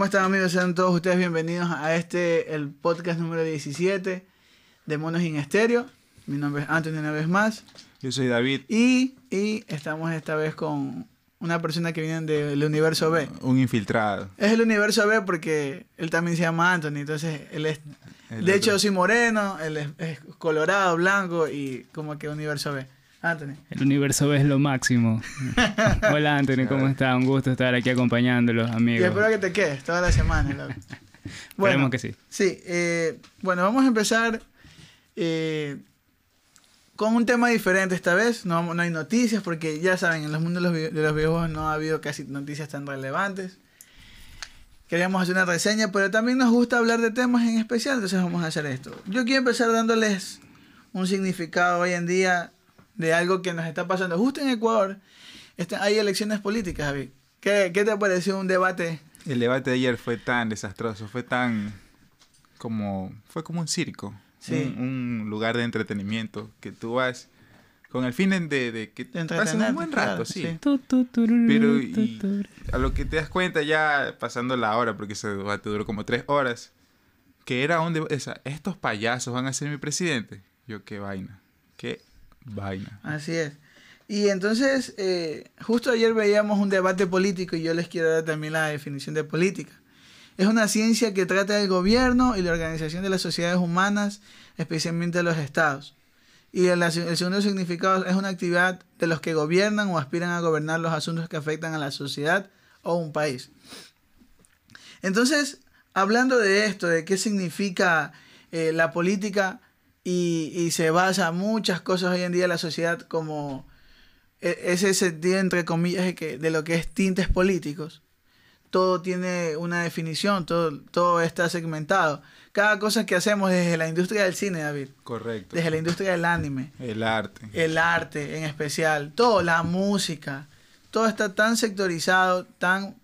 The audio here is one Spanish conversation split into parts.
¿Cómo están amigos? Sean todos ustedes bienvenidos a este, el podcast número 17 de Monos en Estéreo. Mi nombre es Anthony una vez más. Yo soy David. Y, y estamos esta vez con una persona que viene del universo B. Un infiltrado. Es el universo B porque él también se llama Anthony, entonces él es... El de otro. hecho, yo soy moreno, él es, es colorado, blanco y como que universo B. Anthony. El universo es lo máximo. Hola Anthony, ¿cómo está? Un gusto estar aquí acompañándolos, Y amigos. espero que te quedes toda la semana. loco. Esperemos que sí. Sí, eh, bueno, vamos a empezar eh, con un tema diferente esta vez. No, hay noticias porque ya saben, en los mundos de los, de los videojuegos no ha habido casi noticias tan relevantes. Queríamos hacer una reseña, pero también nos gusta hablar de temas en especial, entonces vamos a hacer esto. Yo quiero empezar dándoles un significado hoy en día de algo que nos está pasando. Justo en Ecuador este, hay elecciones políticas, Javi. ¿Qué, ¿Qué te pareció un debate? El debate de ayer fue tan desastroso, fue tan como fue como un circo, Sí. un, un lugar de entretenimiento que tú vas con el fin de, de que De pases un buen rato, claro, sí. sí. Pero y a lo que te das cuenta ya pasando la hora, porque ese debate duró como tres horas, que era un debate, esa, estos payasos van a ser mi presidente. Yo qué vaina, qué vaina. Así es. Y entonces, eh, justo ayer veíamos un debate político y yo les quiero dar también la definición de política. Es una ciencia que trata del gobierno y la organización de las sociedades humanas, especialmente de los estados. Y el, segundo significado es una actividad de los que gobiernan o aspiran a gobernar los asuntos que afectan a la sociedad o un país. Entonces, hablando de esto, de qué significa eh, la política y, y se basa muchas cosas hoy en día en la sociedad como e- ese sentido entre comillas de, que, de lo que es tintes políticos. Todo tiene una definición, todo, todo está segmentado. Cada cosa que hacemos desde la industria del cine, David, Correcto. desde la industria del anime, El arte. el arte en especial, todo, la música, todo está tan sectorizado, tan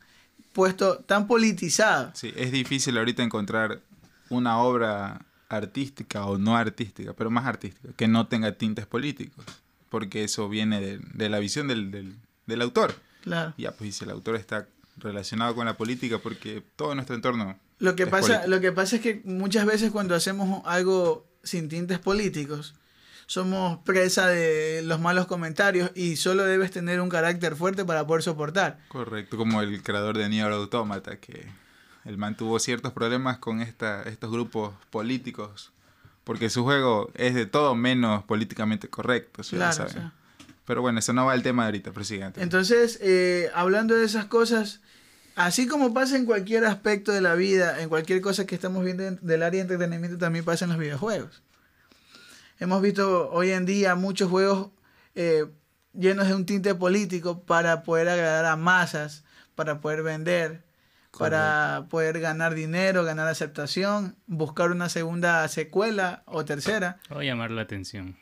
puesto, tan politizado. Sí, es difícil ahorita encontrar una obra artística o no artística, pero más artística, que no tenga tintes políticos, porque eso viene de, de la visión del, del, del autor. Claro. Ya, pues y si el autor está relacionado con la política, porque todo nuestro entorno... Lo que, es pasa, político. lo que pasa es que muchas veces cuando hacemos algo sin tintes políticos, somos presa de los malos comentarios y solo debes tener un carácter fuerte para poder soportar. Correcto, como el creador de Nier Automata, que él mantuvo ciertos problemas con esta, estos grupos políticos, porque su juego es de todo menos políticamente correcto, Claro, saben. o sea. Pero bueno, eso no va al tema de ahorita, presidente. Entonces, eh, hablando de esas cosas, así como pasa en cualquier aspecto de la vida, en cualquier cosa que estamos viendo en- del área de entretenimiento, también pasa en los videojuegos. Hemos visto hoy en día muchos juegos eh, llenos de un tinte político para poder agradar a masas, para poder vender, para poder ganar dinero, ganar aceptación, buscar una segunda secuela o tercera. A llamar la atención.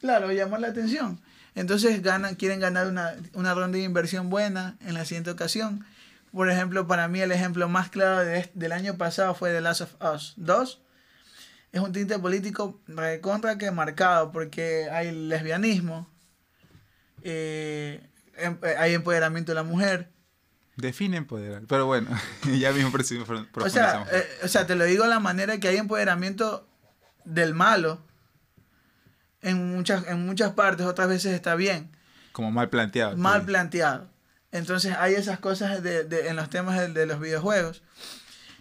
Claro, llamar la atención. Entonces ganan, quieren ganar una, una ronda de inversión buena en la siguiente ocasión. Por ejemplo, para mí el ejemplo más claro de del año pasado fue The Last of Us 2. Es un tinte político recontra que marcado porque hay lesbianismo, eh, em- eh, hay empoderamiento de la mujer. Define empoderar. Pero bueno, ya mismo O sea, eh, o sea, te lo digo de la manera que hay empoderamiento del malo. En muchas, en muchas partes, otras veces está bien. Como mal planteado. mal sí. planteado. Entonces hay esas cosas de, de- en los temas de, de los videojuegos.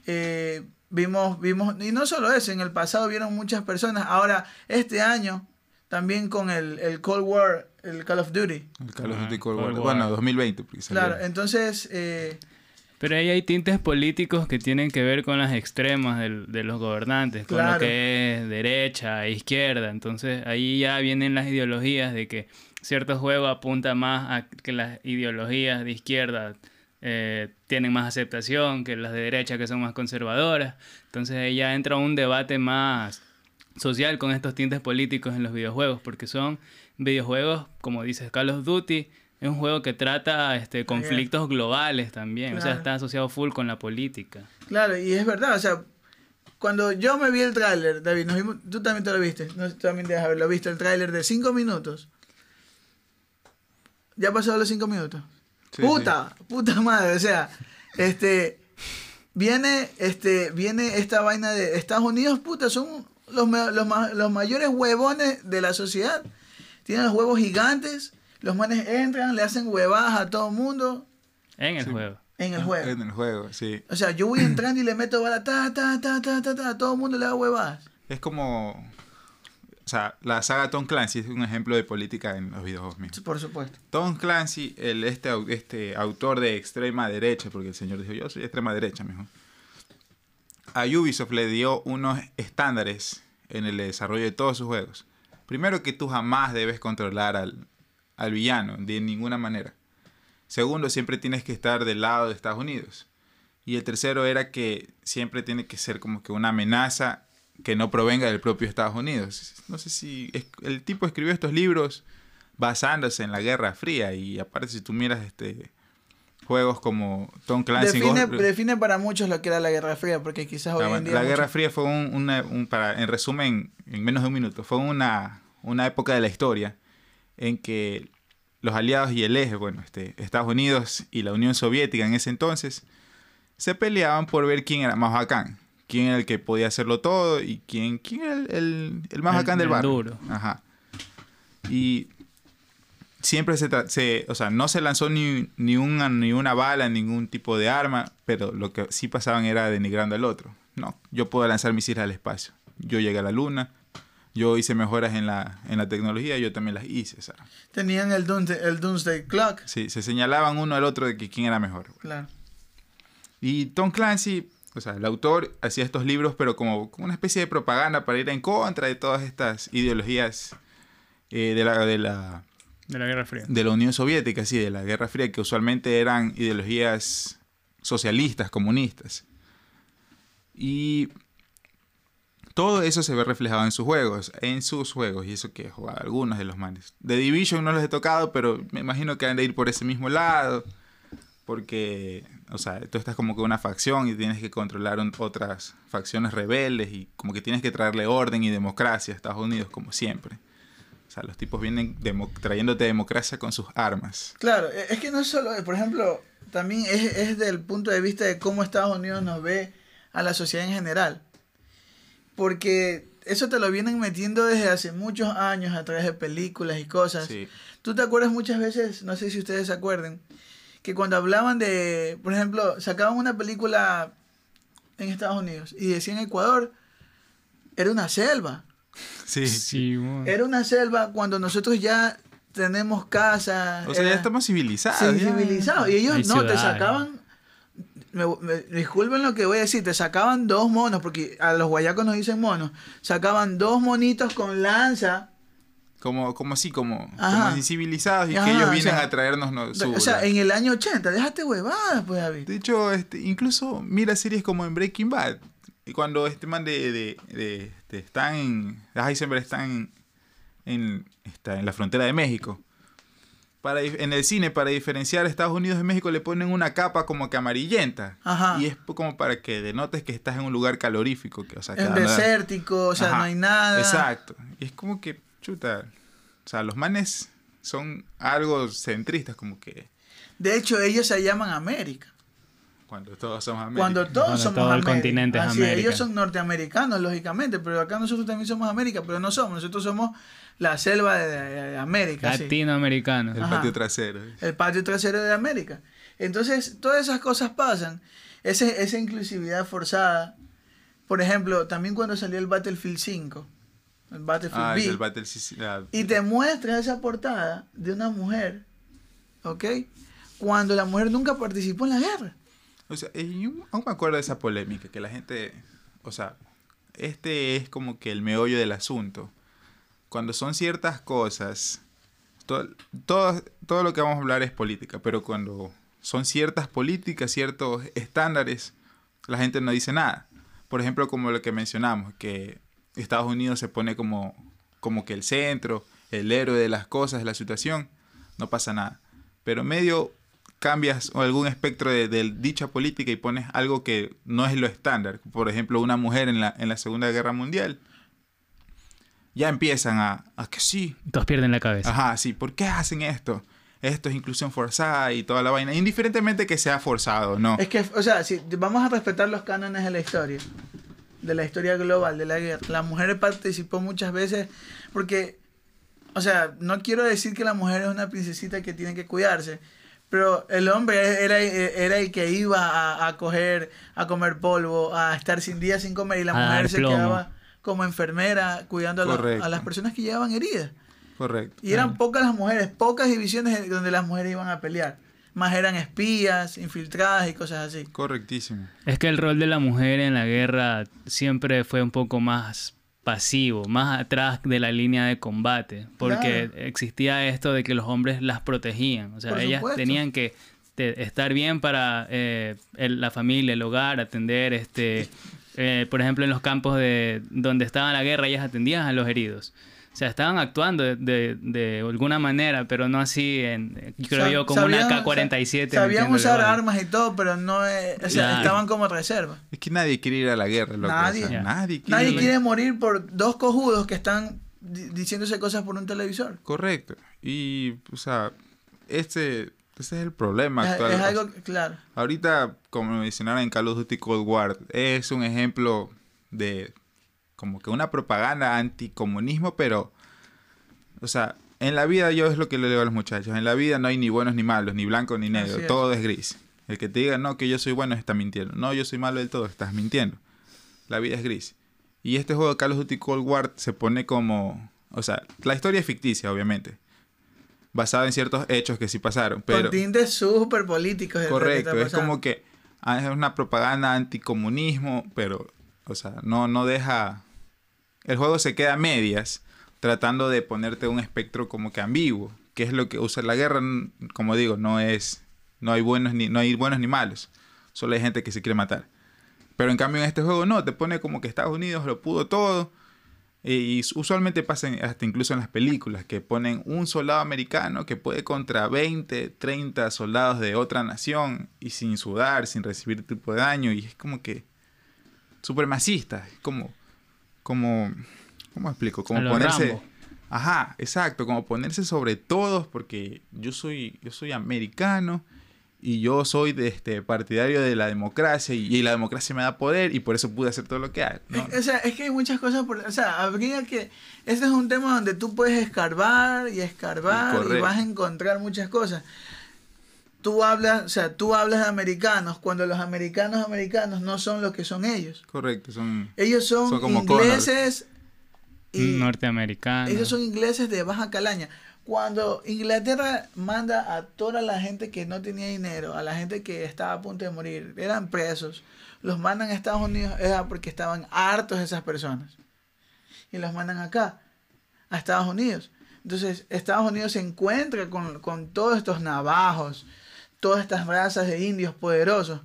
Eh, vimos, vimos, y no solo eso, en el pasado vieron muchas personas. Ahora, este año, también con el, el Cold War, el Call of Duty. El Call of Duty Cold War. War. Bueno, 2020. porque salió. Claro, entonces, eh, Pero ahí hay tintes políticos que tienen que ver con las extremas del- de los gobernantes, con Claro. lo que es derecha e izquierda. Entonces ahí ya vienen las ideologías de que cierto juego apunta más a que las ideologías de izquierda eh, tienen más aceptación que las de derecha que son más conservadoras. Entonces ahí ya entra un debate más social con estos tintes políticos en los videojuegos, porque son videojuegos, como dices, Call of Duty, es un juego que trata este, conflictos globales también, o sea, está asociado full con la política. claro, y es verdad, o sea, cuando yo me vi el tráiler, David, nos vimos- tú también te lo viste, no, tú también debes haberlo visto, el tráiler de 5 minutos. ¿Ya pasado los 5 minutos? Sí, puta, puta madre, o sea, este, viene, este, viene esta vaina de Estados Unidos, puta, son los, los, los mayores huevones de la sociedad. Tienen los huevos gigantes, los manes entran, le hacen huevadas a todo el mundo En el Sí. juego. en el juego. En el juego, sí. O sea, yo voy entrando y le meto bala, ta, ta, ta, ta, ta, ta, a todo el mundo le da huevadas. Es como... O sea, la saga Tom Clancy es un ejemplo de política en los videojuegos mismos. Por supuesto. Tom Clancy, el, este, este autor de extrema derecha, porque el señor dijo, yo soy extrema derecha, mejor. A Ubisoft le dio unos estándares en el desarrollo de todos sus juegos. Primero que tú jamás debes controlar al, al villano, de ninguna manera. Segundo, siempre tienes que estar del lado de Estados Unidos. Y el tercero era que siempre tiene que ser como que una amenaza que no provenga del propio Estados Unidos. No sé si el tipo escribió estos libros basándose en la Guerra Fría y aparte si tú miras este juegos como Tom Clancy Define, Ghost- define para muchos lo que era la Guerra Fría, porque quizás hoy la, en Ah, día... la Guerra Fría fue un, una, un- para, en resumen, en menos de un minuto, fue una, una época de la historia en que los aliados y el eje, bueno, este, Estados Unidos y la Unión Soviética en ese entonces, se peleaban por ver quién era más bacán, quién era el que podía hacerlo todo y quién, quién era el, el- el más El- bacán del el barrio. duro. Ajá. Y siempre se, se- o sea, no se lanzó ni, ni, una, ni una bala, ningún tipo de arma, pero lo que sí pasaban era denigrando al otro. No, yo puedo lanzar misiles al espacio. Yo llegué a la luna, yo hice mejoras en la, en la tecnología, yo también las hice. Tenían el, Doomsday, el Doomsday Clock. sí, se señalaban uno al otro de que quién era mejor. Claro. Y Tom Clancy, o sea, el autor hacía estos libros, pero como, como una especie de propaganda para ir en contra de todas estas ideologías eh, de, la, de, la, De la Guerra Fría. de la Unión Soviética, sí, de la Guerra Fría, que usualmente eran ideologías socialistas, comunistas. Y todo eso se ve reflejado en sus juegos, en sus juegos, y eso que he jugado algunos de los manes. De Division no los he tocado, pero me imagino que han de ir por ese mismo lado, porque, o sea, tú estás como que una facción y tienes que controlar otras facciones rebeldes y como que tienes que traerle orden y democracia a Estados Unidos, como siempre. Sea, los tipos vienen demo- trayéndote democracia con sus armas. Claro, e- es que no es solo, por ejemplo, también es, es del punto de vista de cómo Estados Unidos nos ve a la sociedad en general. Porque eso te lo vienen metiendo desde hace muchos años a través de películas y cosas. Sí. Tú te acuerdas muchas veces, no sé si ustedes se acuerden, que cuando hablaban de, por ejemplo, sacaban una película en Estados Unidos y decían Ecuador, era una selva. Sí. Sí, bueno. Era una selva cuando nosotros ya tenemos casa. O sea, era- ya estamos civilizados. Sí, civilizados. Y ellos Hay no, te sacaban. Me, me- disculpen lo que voy a decir, te sacaban dos monos, porque a los guayacos nos dicen monos. Sacaban dos monitos con lanza. Como, como así, como, Ajá. como incivilizados y Ajá, que ellos o vienen sea, a traernos no, su- o sea, en el año 80, déjate huevadas, pues, David. De hecho, este, incluso mira series como en Breaking Bad. Y cuando este man de, de, de- de- están en. Heisenberg están en, en, está en la frontera de México. Para, en el cine, para diferenciar Estados Unidos de México, le ponen una capa como que amarillenta. Ajá. Y es como para que denotes que estás en un lugar calorífico. Que, o sea, que desértico, o sea, Ajá, no hay nada. Exacto. Y es como que, chuta. O sea, los manes son algo centristas, como que De hecho, ellos se llaman América. Cuando todos somos América. Cuando todos Cuando somos todo el continente es Así América. Ellos son norteamericanos, lógicamente, pero acá nosotros también somos América, pero no somos. Nosotros somos la selva de, de América. sí. Latinoamericano. El Ajá. patio trasero. el patio trasero de América. Entonces, todas esas cosas pasan. Ese, esa inclusividad forzada. Por ejemplo, también cuando salió el Battlefield 5, el Battlefield Ah, V, el ah, y te muestra esa portada de una mujer, ¿ok? Cuando la mujer nunca participó en la guerra. O sea, yo aún me acuerdo de esa polémica, que la gente, o sea, este es como que el meollo del asunto. Cuando son ciertas cosas, todo, todo, todo lo que vamos a hablar es política, pero cuando son ciertas políticas, ciertos estándares, la gente no dice nada. Por ejemplo, como lo que mencionamos, que Estados Unidos se pone como, como que el centro, el héroe de las cosas, de la situación, no pasa nada. Pero medio cambias algún espectro de, de dicha política y pones algo que no es lo estándar. Por ejemplo, una mujer en la, en la Segunda Guerra Mundial. Ya empiezan a, a que sí, Todos pierden la cabeza. Ajá, sí. ¿Por qué hacen esto? esto es inclusión forzada y toda la vaina, indiferentemente que sea forzado, ¿no? Es que, o sea, si vamos a respetar los cánones de la historia, de la historia global de la guerra, la mujer participó muchas veces porque, o sea, no quiero decir que la mujer es una princesita que tiene que cuidarse, pero el hombre era, era el que iba a, a coger, a comer polvo, a estar sin día sin comer y la A mujer se plomo. quedaba como enfermera cuidando a, la- a las personas que llevaban heridas. Correcto. Y eran pocas las mujeres, pocas divisiones donde las mujeres iban a pelear. Más eran espías, infiltradas y cosas así. Correctísimo. Es que el rol de la mujer en la guerra siempre fue un poco más pasivo, más atrás de la línea de combate, porque Claro. existía esto de que los hombres las protegían, o sea, Por ellas supuesto. tenían que te- estar bien para eh, el- la familia, el hogar, atender, este, eh, por ejemplo, en los campos de donde estaba la guerra, ellas atendían a los heridos. O sea, estaban actuando de, de- de alguna manera, pero no así, en, creo yo, como una sabían- K-47. sa- Sabían usar armas y todo, pero no, eh, o sea, Claro. estaban como reserva. Es que nadie quiere ir a la guerra, loco. Nadie. O sea, Ya. nadie quiere. Nadie quiere morir por dos cojudos que están di- diciéndose cosas por un televisor. Correcto. Y, o sea, este, ese es el problema Es, actual. es algo, claro. Ahorita, como mencionaron en Call of Duty Cold War, es un ejemplo de como que una propaganda anticomunismo, pero, o sea, en la vida yo es lo que le digo a los muchachos, en la vida no hay ni buenos ni malos, ni blanco ni negro, es. todo es gris. El que te diga, no, que yo soy bueno, está mintiendo. No, yo soy malo del todo, estás mintiendo. La vida es gris. Y este juego de Call of Duty Cold War se pone como, o sea, la historia es ficticia, obviamente. Basada en ciertos hechos que sí pasaron, pero... Con tintes súper políticos. Correcto, es como que ah, es una propaganda anticomunismo, pero, o sea, no, no deja... El juego se queda a medias, tratando de ponerte un espectro como que ambiguo, que es lo que usa la guerra, como digo, no es... No hay buenos ni, no hay buenos ni malos, solo hay gente que se quiere matar. Pero en cambio en este juego no, te pone como que Estados Unidos lo pudo todo. Y usualmente pasa hasta incluso en las películas, que ponen un soldado americano que puede contra 20, 30 soldados de otra nación y sin sudar, sin recibir tipo de daño. Y es como que supremacista. Es como, como, ¿cómo explico? Como A ponerse... Rambo. Ajá, exacto, como ponerse sobre todos porque yo soy, yo soy americano y yo soy de este partidario de la democracia y, y la democracia me da poder y por eso pude hacer todo lo que hay. ¿no? Es- o sea, es que hay muchas cosas por... O sea, habría que... Este es un tema donde tú puedes escarbar y escarbar y vas a encontrar muchas cosas. Tú hablas, o sea, tú hablas de americanos cuando los americanos americanos no son lo que son ellos. Correcto, son... Ellos son, Son como ingleses y norteamericano. ellos son ingleses de baja calaña. Cuando Inglaterra manda a toda la gente que no tenía dinero, a la gente que estaba a punto de morir, eran presos, los mandan a Estados Unidos, era porque estaban hartos de esas personas. Y los mandan acá, a Estados Unidos. Entonces, Estados Unidos se encuentra con, con todos estos navajos, todas estas razas de indios poderosos.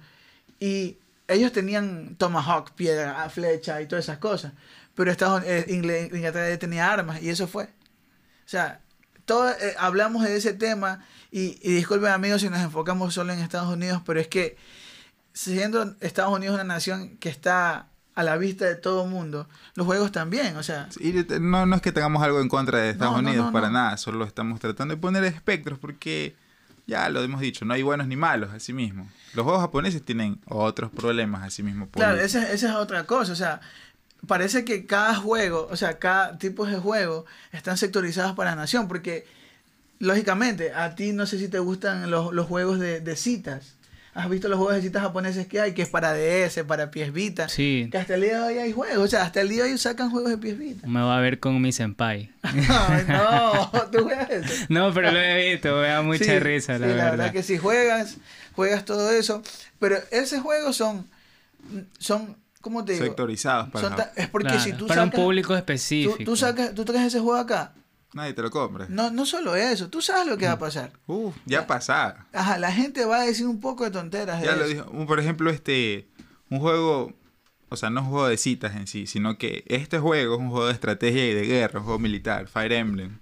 Y ellos tenían tomahawk, piedra, flecha y todas esas cosas. Pero Estados, eh, Ingle- Inglaterra tenía armas y eso fue. O sea, todo, eh, hablamos de ese tema y, y disculpen amigos si nos enfocamos solo en Estados Unidos, pero es que siendo Estados Unidos una nación que está a la vista de todo el mundo, los juegos también, o sea, no, no es que tengamos algo en contra de Estados No, Unidos, no, para nada, solo estamos tratando de poner espectros porque ya lo hemos dicho, no hay buenos ni malos, así mismo. Los juegos japoneses tienen otros problemas, así mismo. Claro, esa, esa es otra cosa. O sea, parece que cada juego, o sea, cada tipo de juego están sectorizados para la nación. Porque, lógicamente, a ti no sé si te gustan los, los juegos de, de citas. ¿Has visto los juegos de citas japoneses que hay? Que es para DS, para PS Vita. Sí, Que hasta el día de hoy hay juegos. O sea, hasta el día de hoy sacan juegos de PS Vita. me va a ver con mi senpai. Ay, no. No, pero lo he visto, me da mucha Sí, risa, la sí, verdad. que si juegas, juegas todo eso. Pero esos juegos son, son ¿cómo te digo? sectorizados para es porque Claro, si tú para sacas, un público específico. tú sacas, tú traes ese juego acá, Nadie te lo compra. no, no solo eso, tú sabes lo que va a pasar. Uf, ya pasada. Ajá, la gente va a decir un poco de tonteras de Ya lo eso. dijo. Por ejemplo, este. Un juego. O sea, no es un juego de citas en sí, sino que este juego es un juego de estrategia y de guerra, un juego militar, Fire Emblem.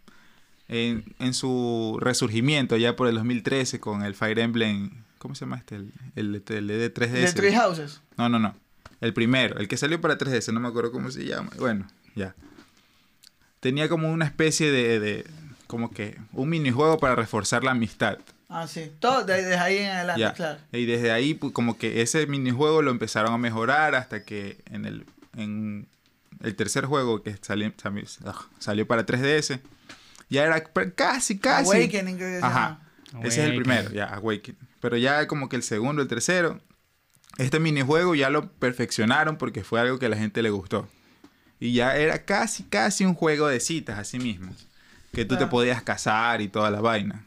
En, en su resurgimiento ya por el 2013 con el Fire Emblem. ¿Cómo se llama este? El, el, el de 3DS. De Three Houses. No, no, no. El primero, el que salió para 3DS, no me acuerdo cómo se llama. Bueno, ya. Tenía como una especie de, de- como que un minijuego para reforzar la amistad. Ah, sí. Todo de- desde ahí en adelante, Ya. claro. Y desde ahí, pues, como que ese minijuego lo empezaron a mejorar hasta que en el, en el tercer juego que salió, salió para 3DS, ya era casi, casi. Awakening, creo que se Ajá. Ese es el primero, ya, Awakening. Pero ya como que el segundo, el tercero, este minijuego ya lo perfeccionaron porque fue algo que a la gente le gustó. Y ya era casi, casi un juego de citas, así mismo. Que tú te podías casar y toda la vaina.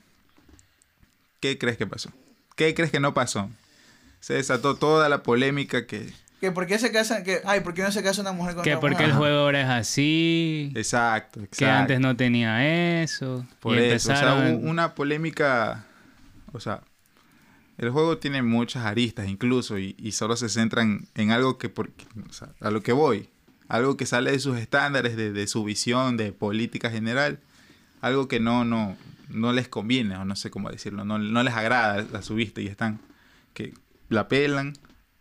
¿Qué crees que pasó? ¿Qué crees que no pasó? Se desató toda la polémica que... Que por qué se casa, que, ay, ¿por qué no se casa una mujer con Que otra porque mujer? el juego ahora es así, Exacto, exacto. que antes no tenía eso. Por y eso, o sea, una polémica, o sea, el juego tiene muchas aristas incluso y, y solo se centran en algo que, por, o sea, a lo que voy, algo que sale de sus estándares, de, de su visión, de política general, algo que no, no, no les conviene, o no sé cómo decirlo, no, no les agrada a su vista y están, que la pelan,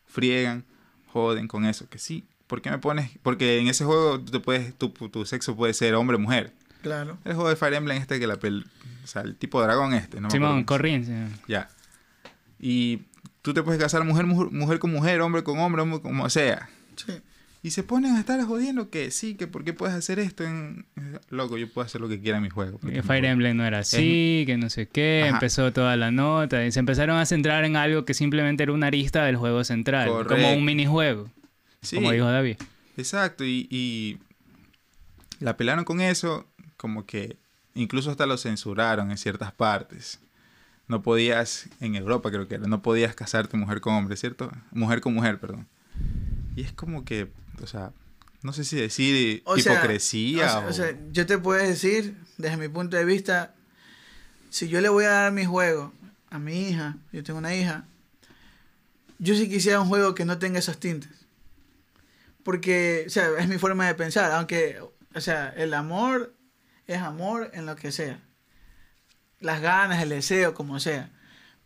friegan, joden con eso, que sí. ¿Por qué me pones? Porque en ese juego tú te puedes, tu, tu sexo puede ser hombre o mujer. Claro. El juego de Fire Emblem este que la pel... O sea, el tipo dragón este, ¿no? me Simón, sí. Ya. Y tú te puedes casar mujer, mujer, mujer con mujer, hombre con hombre, hombre como sea. Sí. Y se ponen a estar jodiendo que sí, que por qué puedes hacer esto en... Loco, yo puedo hacer lo que quiera en mi juego. Que Fire. Emblem no era así, que no sé qué, Ajá. empezó toda la nota y se empezaron a centrar en algo que simplemente era una arista del juego central, como un minijuego, Sí, como dijo David. exacto. Y, y la pelaron con eso, como que incluso hasta lo censuraron en ciertas partes. No podías, en Europa creo que era, no podías casarte mujer con hombre, ¿cierto? Mujer con mujer, perdón. Y es como que, o sea, no sé si decir O sea, hipocresía o sea, o... o sea, yo te puedo decir, desde mi punto de vista, si yo le voy a dar mi juego a mi hija, yo tengo una hija, yo sí quisiera un juego que no tenga esos tintes. Porque, o sea, es mi forma de pensar, aunque, o sea, el amor es amor en lo que sea. Las ganas, el deseo, como sea.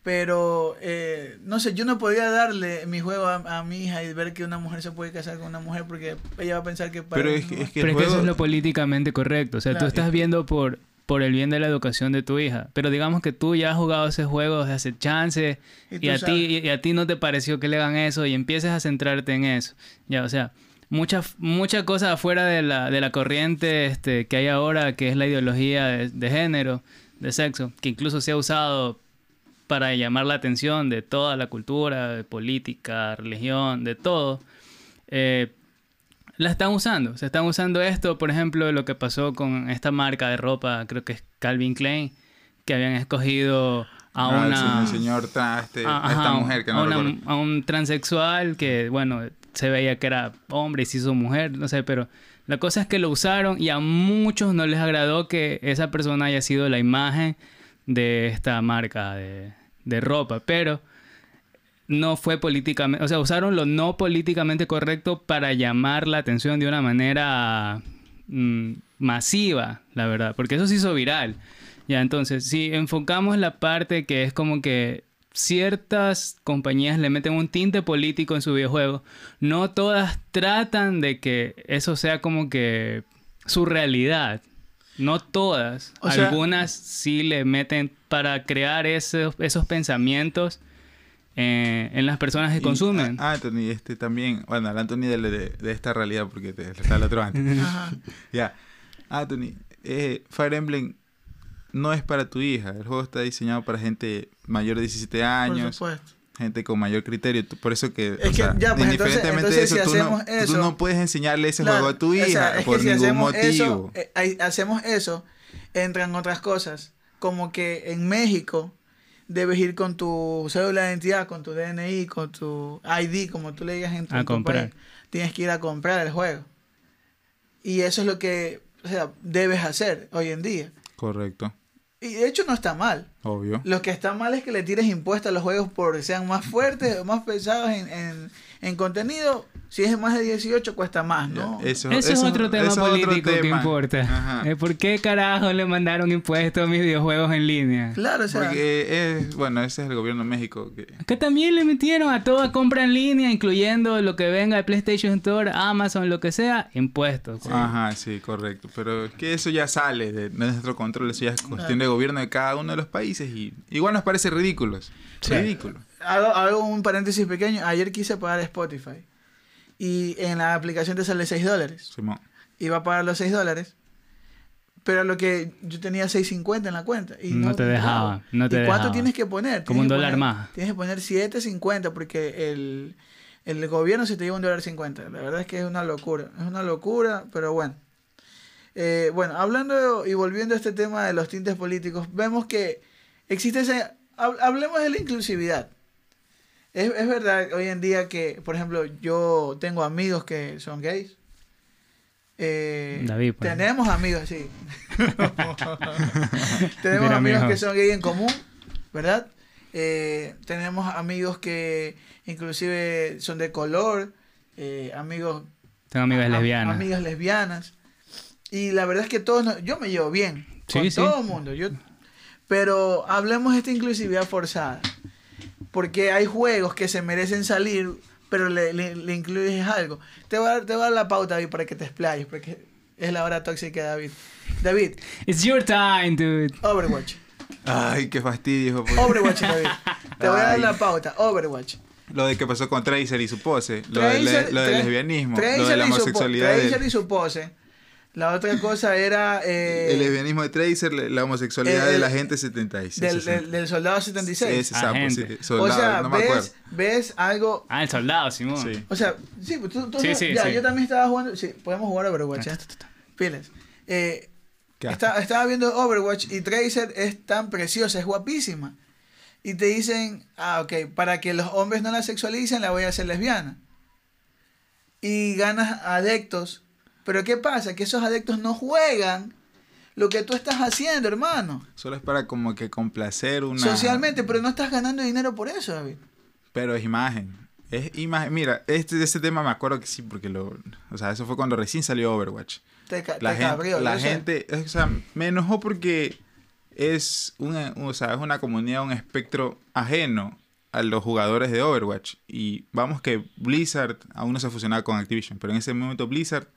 Pero, eh, no sé, yo no podría darle mi juego a, a mi hija y ver que una mujer se puede casar con una mujer porque ella va a pensar que para Pero es que, es que Pero es que eso es lo políticamente correcto, o sea, tú estás viendo por, por el bien de la educación de tu hija, pero digamos que tú ya has jugado ese juego desde hace chance Y a sabes. ti y a ti no te pareció que le hagan eso y empieces a centrarte en eso. Ya, o sea, muchas mucha cosas afuera de la, de la corriente este, que hay ahora, que es la ideología de, de género, de sexo, que incluso se ha usado para llamar la atención de toda la cultura, de política, religión, de todo. Eh, la están usando. Se están usando esto, por ejemplo, lo que pasó con esta marca de ropa, creo que es Calvin Klein, que habían escogido a Ah, una... señor, señor tra- este, a- a esta ajá, mujer que a no una- a un transexual que, bueno, se veía que era hombre y se hizo mujer, no sé, pero la cosa es que lo usaron y a muchos no les agradó que esa persona haya sido la imagen de esta marca de, de ropa, pero no fue políticamente, o sea, usaron lo no políticamente correcto para llamar la atención de una manera mm, masiva, la verdad, porque eso se hizo viral. Ya, entonces, si enfocamos la parte que es como que ciertas compañías le meten un tinte político en su videojuego, no todas tratan de que eso sea como que su realidad. No todas. O sea- Algunas sí le meten para crear esos, esos pensamientos eh, en las personas que Y, consumen. ah, Anthony, este también, bueno, el Anthony de, de- de esta realidad, porque te, está el otro antes. Ya, Anthony, eh, Fire Emblem no es para tu hija. El juego está diseñado para gente mayor de 17 Por años, supuesto. Gente con mayor criterio. Por eso que, Es o que sea, ya, pues, entonces- indiferentemente entonces, de eso, si tú, no, hacemos tú eso- no puedes enseñarle ese Claro, juego a tu o hija sea, es por que si ningún motivo. Eso, eh, hacemos eso, entran otras cosas. Como que en México debes ir con tu cédula de identidad, con tu DNI, con tu ID, como tú le digas en tu, A comprar. país. Tienes que ir a comprar el juego. Y eso es lo que o sea, debes hacer hoy en día. Correcto, Y de hecho no está mal. obvio. Lo que está mal es que le tires impuestos a los juegos porque sean más fuertes o más pesados en, en, en contenido. Si es más de 18 cuesta más, ¿no? Ya, Eso, Eso, es otro tema eso es otro político que tema. importa. Ajá. Eh, ¿Por qué carajo le mandaron impuestos a mis videojuegos en línea? Claro, o sea, Porque es, bueno, ese es el gobierno de México que... Acá también le metieron a toda compra en línea, incluyendo lo que venga de PlayStation Store, Amazon, lo que sea, impuestos. Ajá, sí, correcto. Pero es que eso ya sale de nuestro control, eso ya es cuestión de gobierno de cada uno de los países y igual nos parece ridículos. Sí. Ridículo. hago, hago un paréntesis pequeño. Ayer quise pagar Spotify. Y en la aplicación te sale 6 dólares. Simón. Iba a pagar los 6 dólares. Pero lo que yo tenía 6.50 en la cuenta. Y No te dejaba, no te ¿Y cuánto dejaba. tienes que poner? Como un dólar poner- más. Tienes que poner 7.50 porque el, el gobierno se te lleva un dólar 50. La verdad es que es una locura. Es una locura, pero bueno. Eh, bueno, hablando y volviendo a este tema de los tintes políticos, vemos que existe ese... hab- Hablemos de la inclusividad. Es, es verdad hoy en día que, por ejemplo, yo tengo amigos que son gays. Eh, David, pues. tenemos amigos, sí. tenemos Mira, amigos mijo. que son gays en común, ¿verdad? Eh, tenemos amigos que inclusive son de color, eh, amigos Tengo amigas a- lesbianas. Amigas lesbianas. Y la verdad es que todos, nos- yo me llevo bien Sí, con sí. todo el mundo. Yo, pero hablemos de esta inclusividad forzada. Porque hay juegos que se merecen salir, pero le, le- le incluyes algo. Te voy, a dar, te voy a dar la pauta, David, para que te explayes, porque es la hora tóxica de David. David, It's your time, dude. Overwatch. Ay, qué fastidio. Overwatch, David. Te voy a dar la pauta. Overwatch. Lo de que pasó con Tracer y su pose. Lo, de- lo del lesbianismo. Tracer lo de la y su homosexualidad. Tracer y su pose. La otra cosa era... eh, el lesbianismo de Tracer, la homosexualidad el- de la gente 76. del, 60. del, del soldado 76. Ese sapo, Agente. sí, soldado, o sea, no me acuerdo. ves, ves algo. Ah, el soldado, Simón. Sí. O sea, sí, pues tú, tú Sí, sabes- sí, ya, sí. yo también estaba jugando. Sí, podemos jugar Overwatch, ¿eh? Piles. Eh, estaba viendo Overwatch y Tracer es tan preciosa, es guapísima. Y te dicen, ah, ok, para que los hombres no la sexualicen, la voy a hacer lesbiana. Y ganas adeptos. Pero ¿qué pasa? Que esos adeptos no juegan lo que tú estás haciendo, hermano. Solo es para como que complacer una... Socialmente, pero no estás ganando dinero por eso, David. Pero es imagen. Es imagen. Mira, este, este tema me acuerdo que sí, porque lo... O sea, eso fue cuando recién salió Overwatch. Te, ca- La te gente, la gente, o sea, me enojó porque es una, o sea, es una comunidad, un espectro ajeno a los jugadores de Overwatch. Y vamos que Blizzard aún no se ha fusionado con Activision, pero en ese momento Blizzard,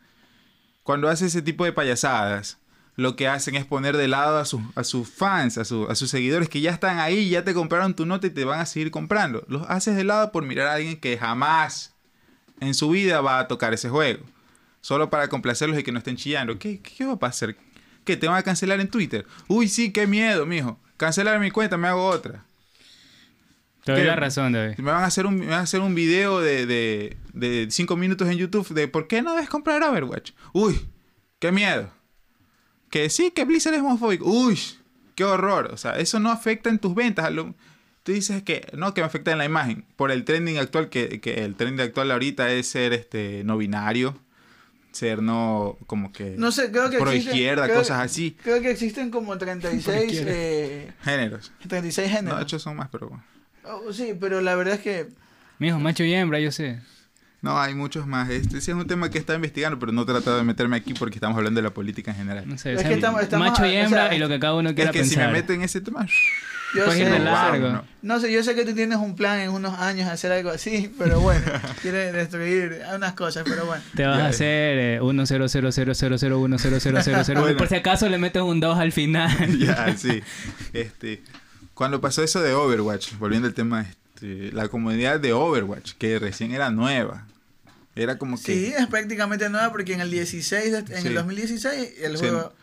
cuando hace ese tipo de payasadas, lo que hacen es poner de lado a sus, a sus fans, a, a sus seguidores que ya están ahí, ya te compraron tu nota y te van a seguir comprando. Los haces de lado por mirar a alguien que jamás en su vida va a tocar ese juego. Solo para complacerlos y que no estén chillando. ¿Qué, qué va a pasar? ¿Qué? ¿Te van a cancelar en Twitter? Uy, sí, qué miedo, mijo. Cancelar mi cuenta, me hago otra. Te la razón, David. Me van a hacer un, me van a hacer un video de, de, de cinco minutos en YouTube de ¿por qué no debes comprar Overwatch? Uy, qué miedo. Que sí, que Blizzard es homofóbico. Uy, qué horror. O sea, eso no afecta en tus ventas. Tú dices que no, que me afecta en la imagen. Por el trending actual, que, que el trending actual ahorita es ser este no binario. Ser no como que No sé, creo que pro existen- izquierda, creo- cosas así. Creo que existen como 36, eh, Géneros. 36 No, géneros. de hecho son más, pero bueno. Oh, sí, pero la verdad es que Mijo, macho y hembra, yo sé. No, hay muchos más. Este sí es un tema que está investigando, pero no he tratado de meterme aquí porque estamos hablando de la política en general. No sé, Es o sea, que estamos- estamos- macho y o hembra sea, y lo que cada uno Es quiera que si pensar. me meto en ese tema... yo Pues sé, de largo. no. no sé, yo sé que tú tienes un plan en unos años hacer algo así, pero bueno, quieres destruir unas cosas, pero bueno. Te vas Ya, a eh. hacer eh, 10000100000. Bueno. Por si acaso le metes un 2 al final. ya, sí. Este, cuando pasó eso de Overwatch, volviendo al tema, este, la comunidad de Overwatch, que recién era nueva, era como que... Sí, es prácticamente nueva porque en el 16, de- en Sí. el 2016, el Sí, juego,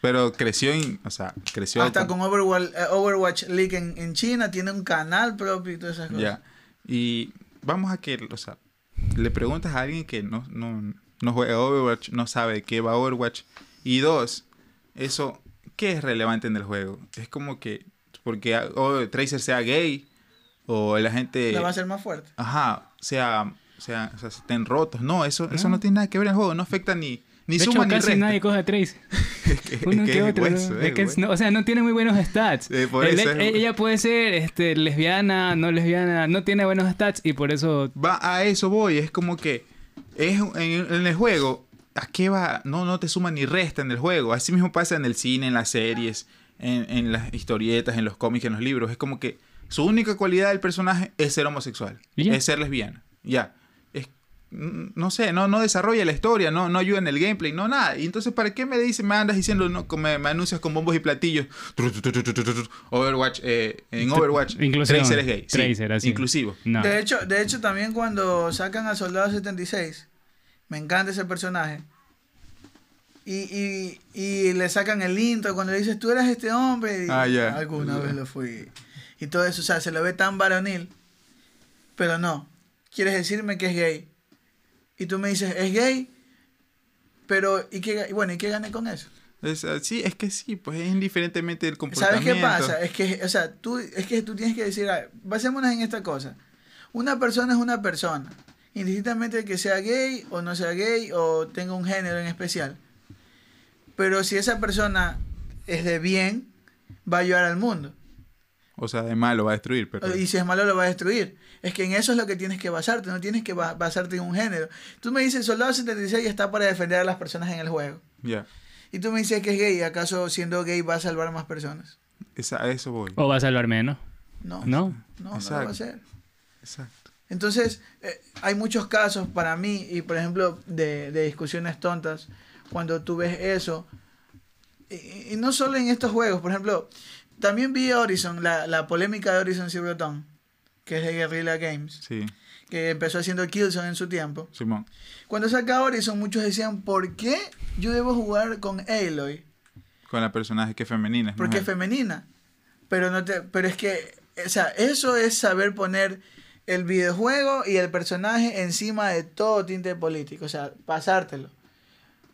pero creció, en, o sea, creció... hasta con Overwatch, eh, Overwatch League en, en China, tiene un canal propio y todas esas cosas. Ya. Y vamos a que, o sea, le preguntas a alguien que no, no, no juega Overwatch, no sabe de qué va Overwatch. Y dos, eso, ¿qué es relevante en el juego? Es como que, porque a- o Tracer sea gay, o la gente, La va a hacer más fuerte. ajá, sea, sea, o sea, estén rotos. No, eso, eso No. no tiene nada que ver en el juego, no afecta ni, ni de suma hecho, ni casi resta. nadie coge a Trace. Es que- es Uno que otro. ¿no? hueso, Es que no, o sea, no tiene muy buenos stats. Eh, por El- eso es- e- ella puede ser este, lesbiana, no lesbiana, no tiene buenos stats y por eso... Va a eso voy, es como que es en, en el juego, ¿a qué va? No, no te suma ni resta en el juego. Así mismo pasa en el cine, en las series, en, en las historietas, en los cómics, en los libros. Es como que su única cualidad del personaje es ser homosexual, ¿Y ya? es ser lesbiana. Ya. Es, mm, no sé, no, no desarrolla la historia, no, no ayuda en el gameplay, no nada. Y entonces, ¿para qué me dices, me andas diciendo, no, me, me anuncias con bombos y platillos? Overwatch, eh, en Overwatch, Inclusión. Tracer es gay. Sí, Tracer, así. Inclusivo. No. De hecho, de hecho, también cuando sacan al Soldado 76, me encanta ese personaje. Y, y, y le sacan el intro cuando le dices, tú eras este hombre. Y Ah, ya. Alguna vez lo fui. Y todo eso, o sea, se lo ve tan varonil. Pero no. Quieres decirme que es gay. Y tú me dices, es gay. Pero, ¿y qué, ga- bueno, ¿y qué gané con eso? Es, ah, sí, es que sí, pues es indiferentemente del ¿Sabes comportamiento. qué pasa? Es que, o sea, tú, es que tú tienes que decir, ah, basémonos en esta cosa. Una persona es una persona, indistintamente de que sea gay o no sea gay o tenga un género en especial. Pero si esa persona es de bien, va a ayudar al mundo. O sea, de malo va a destruir, pero... Y si es malo, lo va a destruir. Es que en eso es lo que tienes que basarte, no tienes que ba- basarte en un género. Tú me dices, Soldado 76 está para defender a las personas en el juego. Ya. Y tú me dices que es gay, ¿acaso siendo gay va a salvar a más personas? Esa- a eso voy. O va a salvar menos. No. No. No, no lo va a Exacto. hacer. Exacto. Entonces, eh, hay muchos casos para mí, y por ejemplo, de, de discusiones tontas, cuando tú ves eso, y, y no solo en estos juegos, por ejemplo, también vi Horizon, la, la polémica de Horizon Zero Dawn, que es de Guerrilla Games, Sí, que empezó haciendo Killzone en su tiempo. Simón. Cuando saca Horizon, muchos decían, ¿por qué yo debo jugar con Aloy? Con la personaje que es femenina. es Porque es femenina. Pero no te, pero es que, o sea, eso es saber poner el videojuego y el personaje encima de todo tinte político, o sea, pasártelo.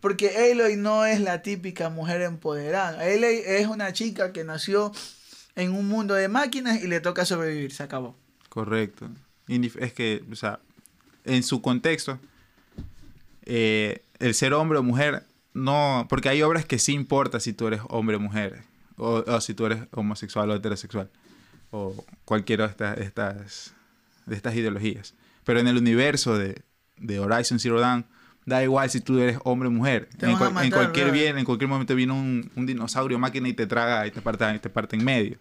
Porque Aloy no es la típica mujer empoderada. Aloy es una chica que nació en un mundo de máquinas y le toca sobrevivir, se acabó. Correcto. Es que, o sea, en su contexto, eh, el ser hombre o mujer, no, porque hay obras que sí importa si tú eres hombre o mujer, o, si tú eres homosexual o heterosexual, o cualquiera de estas, estas, de estas ideologías. Pero en el universo de, de Horizon Zero Dawn, da igual si tú eres hombre o mujer. En, cualquier bien, en cualquier momento viene un, un dinosaurio máquina y te traga y te parte, y te parte en medio.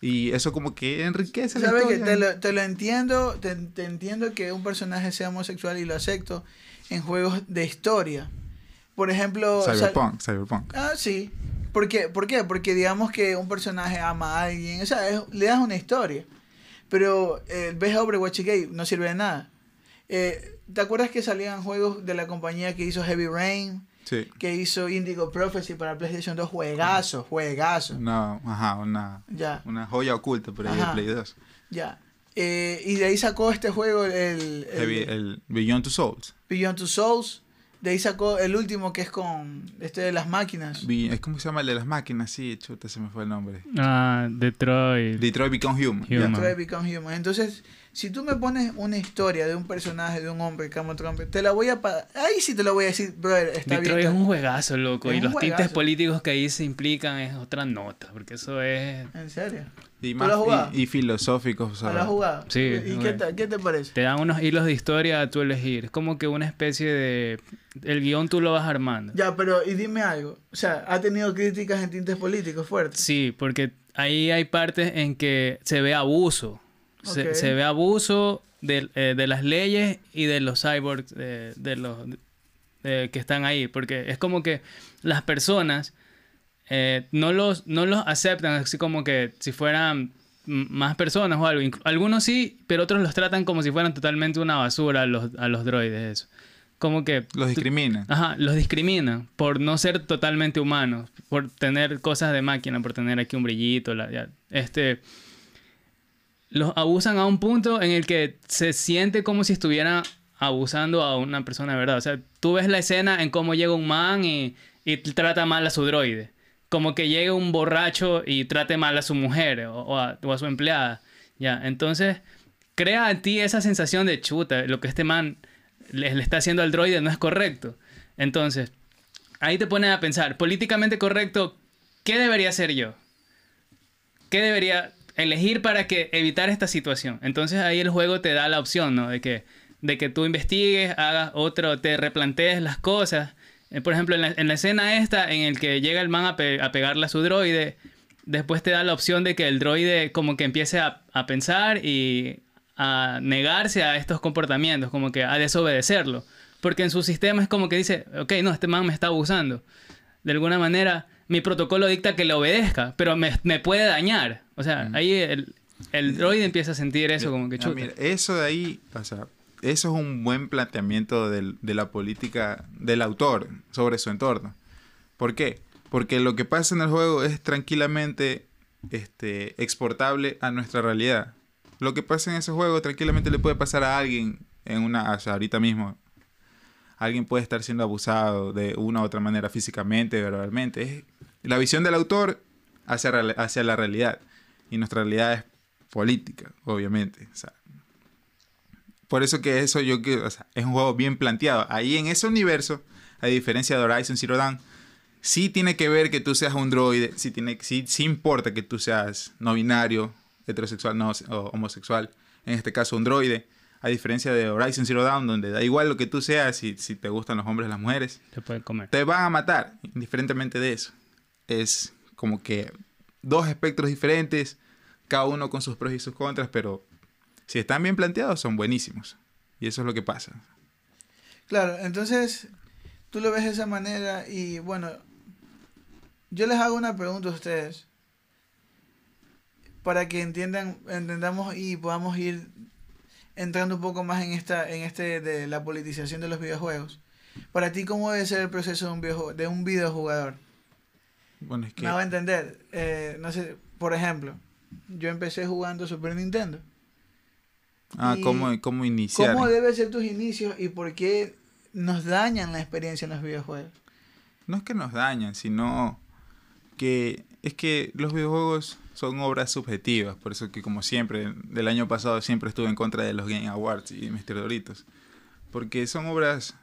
Y eso como que enriquece la ¿Sabes que historia. te lo, te lo entiendo, te, te entiendo que un personaje sea homosexual y lo acepto en juegos de historia. Por ejemplo, Cyberpunk, Cyberpunk. Ah, sí. ¿Por qué? ¿Por qué? Porque digamos que un personaje ama a alguien, o sea, es- le das una historia. Pero eh, ves a Overwatch Gay, no sirve de nada. Eh, ¿Te acuerdas que salían juegos de la compañía que hizo Heavy Rain, Sí. que hizo Indigo Prophecy para PlayStation 2? Juegazo, juegazo. Una, ajá, una, Ya, una joya oculta por ahí de. Play 2. ya. Eh, y de ahí sacó este juego, el, el Heavy- el Beyond Two Souls. Beyond Two Souls. De ahí sacó el último que es con este de las máquinas. Es como se llama el de las máquinas, sí, chuta, se me fue el nombre. Ah, Detroit. Detroit Become Human. Human. Detroit Become Human. Entonces, si tú me pones una historia de un personaje, de un hombre que ama a otro hombre, te la voy a... Ahí sí te lo voy a decir, brother, está Detroit bien. es un juegazo, loco. Y los tintes políticos que ahí se implican es otra nota. Porque eso es. En serio. Y, ¿Tú más, y, y filosóficos. o sea, ¿No lo has jugado? Sí, ¿Y qué te, qué te parece? Te dan unos hilos de historia a tú elegir. Es como que una especie de. El guion tú lo vas armando. Ya, pero y dime algo. O sea, ha tenido críticas en tintes políticos fuertes. Sí, porque ahí hay partes en que se ve abuso. Se, ve abuso de, eh, de las leyes y de los cyborgs eh, de los eh, que están ahí. Porque es como que las personas eh, no, los, no los aceptan así como que si fueran más personas o algo. Algunos sí, pero otros los tratan como si fueran totalmente una basura a los, a los droides. Eso. Como que Los discriminan. Ajá, los discriminan por no ser totalmente humanos, por tener cosas de máquina, por tener aquí un brillito, la- ya, este los abusan a un punto en el que se siente como si estuvieran abusando a una persona verdad. O sea, tú ves la escena en cómo llega un man y, trata mal a su droide. Como que llegue un borracho y trate mal a su mujer o, o a, o a su empleada. Ya, entonces crea en ti esa sensación de chuta, lo que este man le, le está haciendo al droide no es correcto. Entonces, ahí te pones a pensar, políticamente correcto, ¿qué debería hacer yo? ¿Qué debería elegir para que evitar esta situación? Entonces ahí el juego te da la opción, ¿no? De que de que tú investigues, hagas otro, te replantees las cosas. Eh, por ejemplo, en la, en la escena esta, en el que llega el man a pegarle a su droide, después te da la opción de que el droide como que empiece a, a pensar y a negarse a estos comportamientos, como que a desobedecerlo. Porque en su sistema es como que dice, ok, no, este man me está abusando. De alguna manera, mi protocolo dicta que le obedezca, pero me, me puede dañar. O sea, ahí el, el droide empieza a sentir eso como que Ah, chuta. mira, eso de ahí, o sea, eso es un buen planteamiento del- de la política del autor sobre su entorno. ¿Por qué? Porque lo que pasa en el juego es tranquilamente este, exportable a nuestra realidad. Lo que pasa en ese juego tranquilamente le puede pasar a alguien en una, o sea, ahorita mismo. Alguien puede estar siendo abusado de una u otra manera físicamente, verbalmente. Es la visión del autor hacia, hacia la realidad. Y nuestra realidad es política, obviamente. O sea, por eso que eso yo o sea, es un juego bien planteado. Ahí en ese universo, a diferencia de Horizon Zero Dawn, sí tiene que ver que tú seas un droide, sí, tiene, sí, sí importa que tú seas no binario, heterosexual no, o homosexual, en este caso un droide, a diferencia de Horizon Zero Dawn, donde da igual lo que tú seas, si, si te gustan los hombres o las mujeres, Te puede comer. te van a matar, indiferentemente de eso. Es como que dos espectros diferentes, cada uno con sus pros y sus contras, pero si están bien planteados son buenísimos. Y eso es lo que pasa. Claro, entonces tú lo ves de esa manera y bueno, yo les hago una pregunta a ustedes para que entiendan, entendamos y podamos ir entrando un poco más en esta, en este de la politización de los videojuegos. Para ti, ¿cómo debe ser el proceso de un videojuego, de un videojugador? Bueno, es que... Me hago entender. Eh, no sé, por ejemplo, yo empecé jugando Super Nintendo. Ah, ¿cómo, cómo iniciar? ¿Cómo deben ser tus inicios y por qué nos dañan la experiencia en los videojuegos? No es que nos dañan, sino que es que los videojuegos son obras subjetivas. Por eso que como siempre, del año pasado siempre estuve en contra de los Game Awards y Mr. Doritos. Porque son obras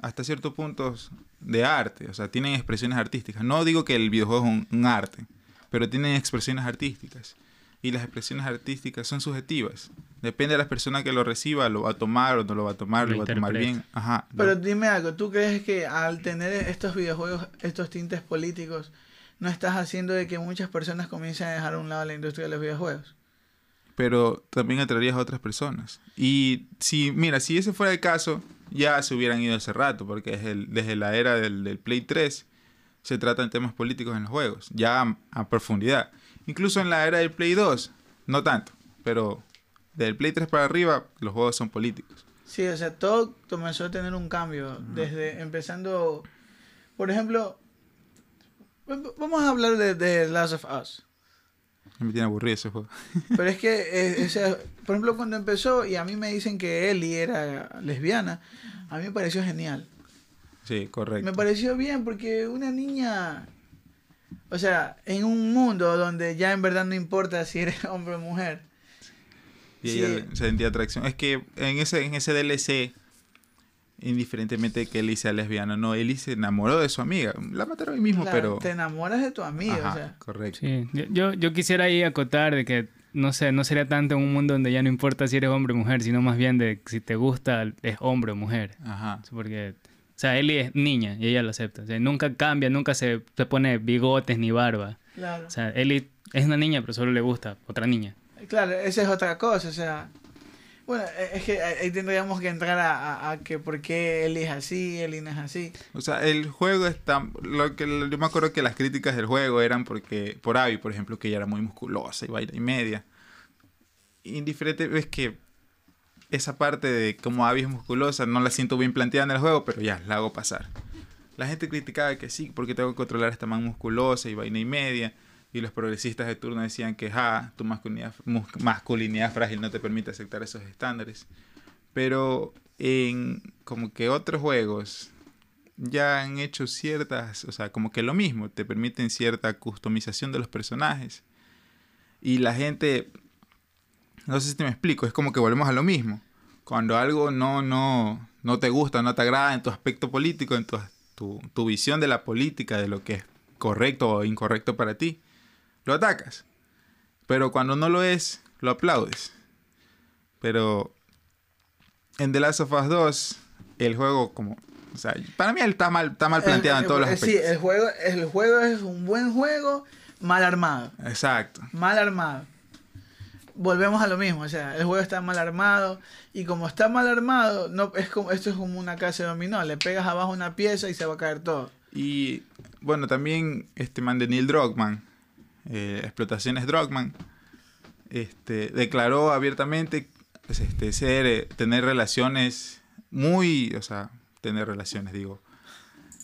hasta cierto punto de arte, o sea, tienen expresiones artísticas. No digo que el videojuego es un, un arte, pero tienen expresiones artísticas. Y las expresiones artísticas son subjetivas. Depende de la persona que lo reciba, lo va a tomar o no lo va a tomar, Lo lo, va a tomar bien. Ajá. lo- Pero dime algo, ¿tú crees que al tener estos videojuegos, estos tintes políticos, no estás haciendo de que muchas personas comiencen a dejar a un lado la industria de los videojuegos? pero también atraerías a otras personas. Y si, mira, si ese fuera el caso, ya se hubieran ido hace rato, porque desde, el- desde la era del, del Play 3 se tratan temas políticos en los juegos, ya a, a profundidad. Incluso en la era del Play 2, no tanto, pero del Play 3 para arriba, los juegos son políticos. Sí, o sea, todo comenzó a tener un cambio, desde empezando, por ejemplo, vamos a hablar de, de Last of Us. Me tiene aburrido ese juego. Pero es que, eh, o sea, por ejemplo, cuando empezó y a mí me dicen que Ellie era lesbiana, a mí me pareció genial. Sí, correcto. Me pareció bien porque una niña, o sea, en un mundo donde ya en verdad no importa si eres hombre o mujer. Y Sí. ella sentía atracción. Es que en ese, en ese DLC, indiferentemente de que Ellie sea lesbiana, no, Ellie se enamoró de su amiga. La mataron ahí mismo, claro, pero... Te enamoras de tu amiga, Ajá, o sea. correcto. Sí, yo- yo, yo quisiera ahí acotar de que, no sé, no sería tanto en un mundo donde ya no importa si eres hombre o mujer, sino más bien de si te gusta es hombre o mujer. Ajá. Porque, o sea, Ellie es niña y ella lo acepta. O sea, nunca cambia, nunca se, se pone bigotes ni barba. Claro. O sea, Ellie es una niña, pero solo le gusta otra niña. Claro, esa es otra cosa, o sea. Bueno, eh, es que ahí tendríamos que entrar a, a- a que por qué él es así, él no es así. O sea, el juego está... Lo que, yo me acuerdo que las críticas del juego eran porque... Por Abby, por ejemplo, que ella era muy musculosa y vaina y media. Indiferente es que... Esa parte de cómo Abby es musculosa no la siento bien planteada en el juego, pero ya, la hago pasar. La gente criticaba que sí, porque tengo que controlar a esta man musculosa y vaina y media. Y los progresistas de turno decían que, ja, tu masculinidad, masculinidad frágil no te permite aceptar esos estándares. Pero en como que otros juegos ya han hecho ciertas, o sea, como que lo mismo, te permiten cierta customización de los personajes. Y la gente, no sé si te me explico, es como que volvemos a lo mismo. Cuando algo no, no, no te gusta, no te agrada en tu aspecto político, en tu, tu, tu visión de la política, de lo que es correcto o incorrecto para ti, lo atacas. Pero cuando no lo es, lo aplaudes. Pero en The Last of Us 2, el juego como... O sea, para mí él está mal, está mal planteado El- en todos los el- aspectos. Sí, el juego, el juego es un buen juego, mal armado. Exacto. Mal armado. Volvemos a lo mismo, o sea, el juego está mal armado y como está mal armado, no es como esto es como una casa de dominó, le pegas abajo una pieza y se va a caer todo. Y bueno, también este man de Neil Druckmann, eh, Explotaciones Druckmann, este, declaró abiertamente pues, este, ser, eh, tener relaciones muy, o sea, tener relaciones, digo,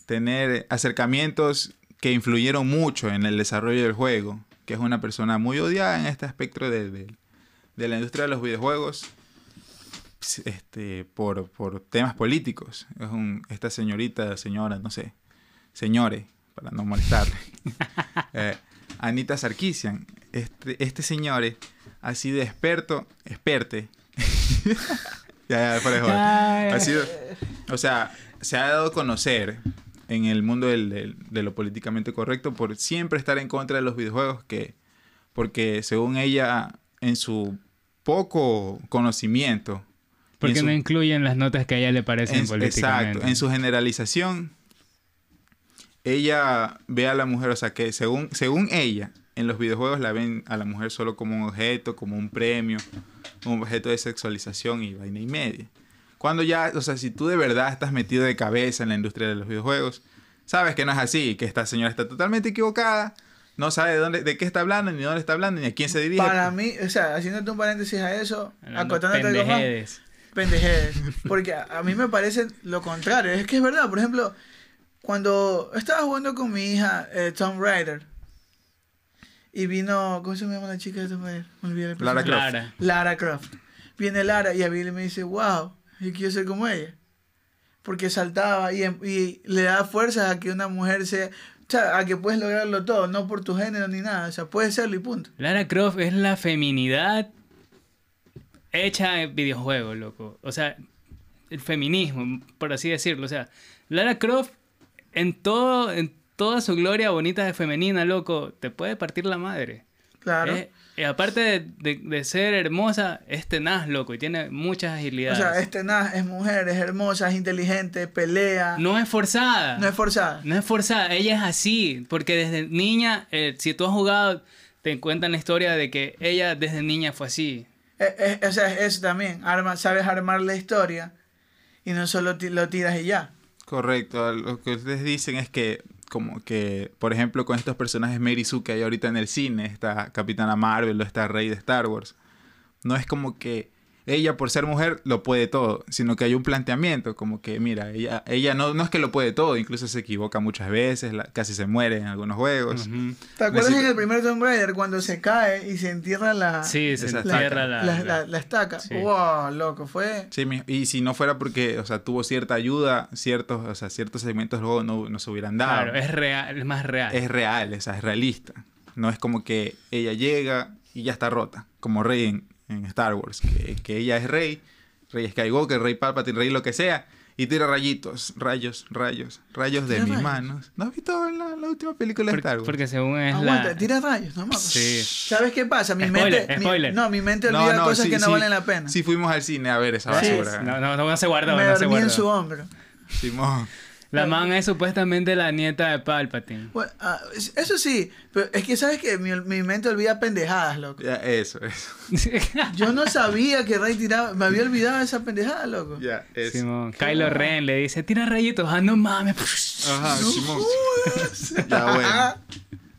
tener acercamientos que influyeron mucho en el desarrollo del juego, que es una persona muy odiada en este aspecto de, de- de la industria de los videojuegos pues, este, por, por temas políticos. Es un, esta señorita, señora, no sé, señores, para no molestarle. Eh, Anita Sarkisian, este, este señor así de experto, experte. ya, ya, joda. Ha sido, o sea, se ha dado a conocer en el mundo del- del- de lo políticamente correcto por siempre estar en contra de los videojuegos que porque según ella en su poco conocimiento Porque su- no incluyen las notas que a ella le parecen en- políticamente. Exacto, en su generalización, ella ve a la mujer, o sea que según, según ella, en los videojuegos la ven a la mujer solo como un objeto, como un premio, un objeto de sexualización y vaina y media. Cuando ya, o sea, si tú de verdad estás metido de cabeza en la industria de los videojuegos, sabes que no es así, que esta señora está totalmente equivocada, no sabe de dónde, de qué está hablando, ni dónde está hablando, ni a quién se dirige. Para mí, o sea, haciéndote un paréntesis a eso, Hablando acotándote algo más, pendejedes. pendejedes. Porque a, a mí me parece lo contrario. Es que es verdad, por ejemplo, cuando estaba jugando con mi hija eh, Tomb Raider y vino, ¿cómo se llama la chica de Tomb Raider? Me olvidé el Lara. Clara. Lara Croft. Viene Lara y a Billy me dice, wow, yo quiero ser como ella. Porque saltaba y, em- y le da fuerza a que una mujer sea, o sea, a que puedes lograrlo todo, no por tu género ni nada, o sea, puedes serlo y punto. Lara Croft es la feminidad hecha en videojuegos, loco. O sea, el feminismo, por así decirlo. O sea, Lara Croft en todo, en toda su gloria bonita de femenina, loco, te puede partir la madre. Claro. Es- y aparte de, de- de ser hermosa, es tenaz, loco, y tiene muchas o agilidades. sea, es tenaz, es mujer, es hermosa, es inteligente, pelea, no, No es forzada. es forzada. No es forzada, ella es así, porque desde niña, eh, si tú has jugado, te cuentan la historia de que ella desde niña fue así. Eh, eh, o sea, es eso también, arma, sabes armar la historia y no solo lo tiras y ya. Correcto, lo que ustedes dicen es que como que, por ejemplo, con estos personajes Mary Sue que hay ahorita en el cine, esta Capitana Marvel o esta Rey de Star Wars, no es como que ella por ser mujer lo puede todo, sino que hay un planteamiento como que, mira, ella, ella no, no es que lo puede todo, incluso se equivoca muchas veces, la- casi se muere en algunos juegos. ¿Te acuerdas Necesito- en el primer Tomb Raider cuando se cae y se entierra la, Sí, se Esa entierra estaca. la, la, la- la- la estaca? Sí. Wow, loco, fue... Sí, mi- y si no fuera porque, o sea, tuvo cierta ayuda, ciertos, o sea, ciertos segmentos luego no, no se hubieran dado. Claro, es real, es más real. es real, o sea, es realista. No es como que ella llega y ya está rota, como Rey en, en Star Wars, que, que ella es Rey, Rey Skywalker, Rey Palpatine, Rey lo que sea, y tira rayitos, rayos, rayos, rayos de ¿Tira mis rayos? manos. ¿No has visto la, la última película de Star Wars? porque según es Aguanta, la... tira rayos, no mames. Sí. ¿Sabes qué pasa? Mi Spoiler, mente... mi- spoiler. no, mi mente olvida cosas sí, que no sí. valen la pena. Sí, fuimos al cine a ver esa Sí. basura. No, no, no se guardó, Me no se dormí en su hombro. Simón. La man es supuestamente la nieta de Palpatine. Bueno, es- eso sí, pero es que sabes que mi, mi mente olvida pendejadas, loco. Ya, eso, eso. Yo no sabía que Rey tiraba, me había olvidado esa pendejada, loco. Ya, eso. Simón, Kylo Ren le dice, tira rayitos, ah, no mames. Ajá, Simón. ya, bueno.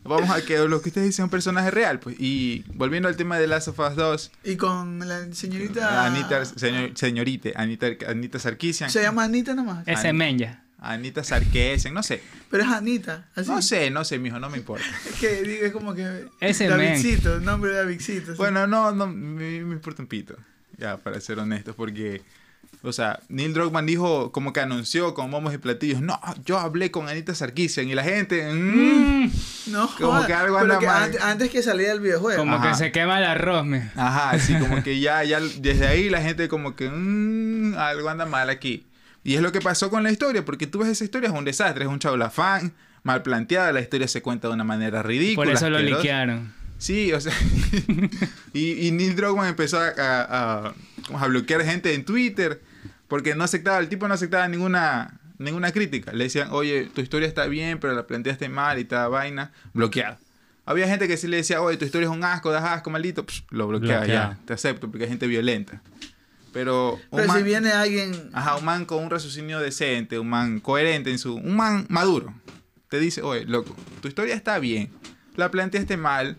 Vamos a que lo que ustedes dicen es un personaje real, pues. Y volviendo al tema de Last of Us 2, Y con la señorita... Anita, señor, señorite, Anita, Anita Sarkisian. Se llama Anita nomás. Ese men ya. Anita Sarkeesian, no sé. Pero es Anita. Así. No sé, no sé, mijo, no me importa. Es que digo, es como que... Ese. Davidcito, el nombre de Davidcito. sí. Bueno, no, no, me, me importa un pito. Ya, para ser honestos, porque, o sea, Neil Druckmann dijo, como que anunció con momos y platillos, no, yo hablé con Anita Sarkeesian y la gente, mm, Mm, No, como joda, que algo anda que mal. antes, antes que saliera el videojuego. como Ajá. que se quema el arroz, me. Ajá, así como que ya, ya, desde ahí la gente como que, "Mm, algo anda mal aquí. Y es lo que pasó con la historia, porque tú ves esa historia, es un desastre, es un chaulafán, mal planteada, la historia se cuenta de una manera ridícula. Por eso lo liquearon. Sí, o sea, y, y Neil Druckmann empezó a, a, a- bloquear gente en Twitter, Porque no aceptaba, el tipo no aceptaba ninguna, ninguna crítica. Le decían, oye, tu historia está bien, pero la planteaste mal y toda vaina. Bloqueado. Había gente que sí le decía, oye, tu historia es un asco, das asco, maldito. Psh, lo bloqueaba, Bloqueado. ya. Te acepto, porque hay gente violenta. Pero Pero si viene alguien. Ajá, un man con un raciocinio decente, un man coherente en su... Un man maduro. Te dice, oye, loco, tu historia está bien. La planteaste mal.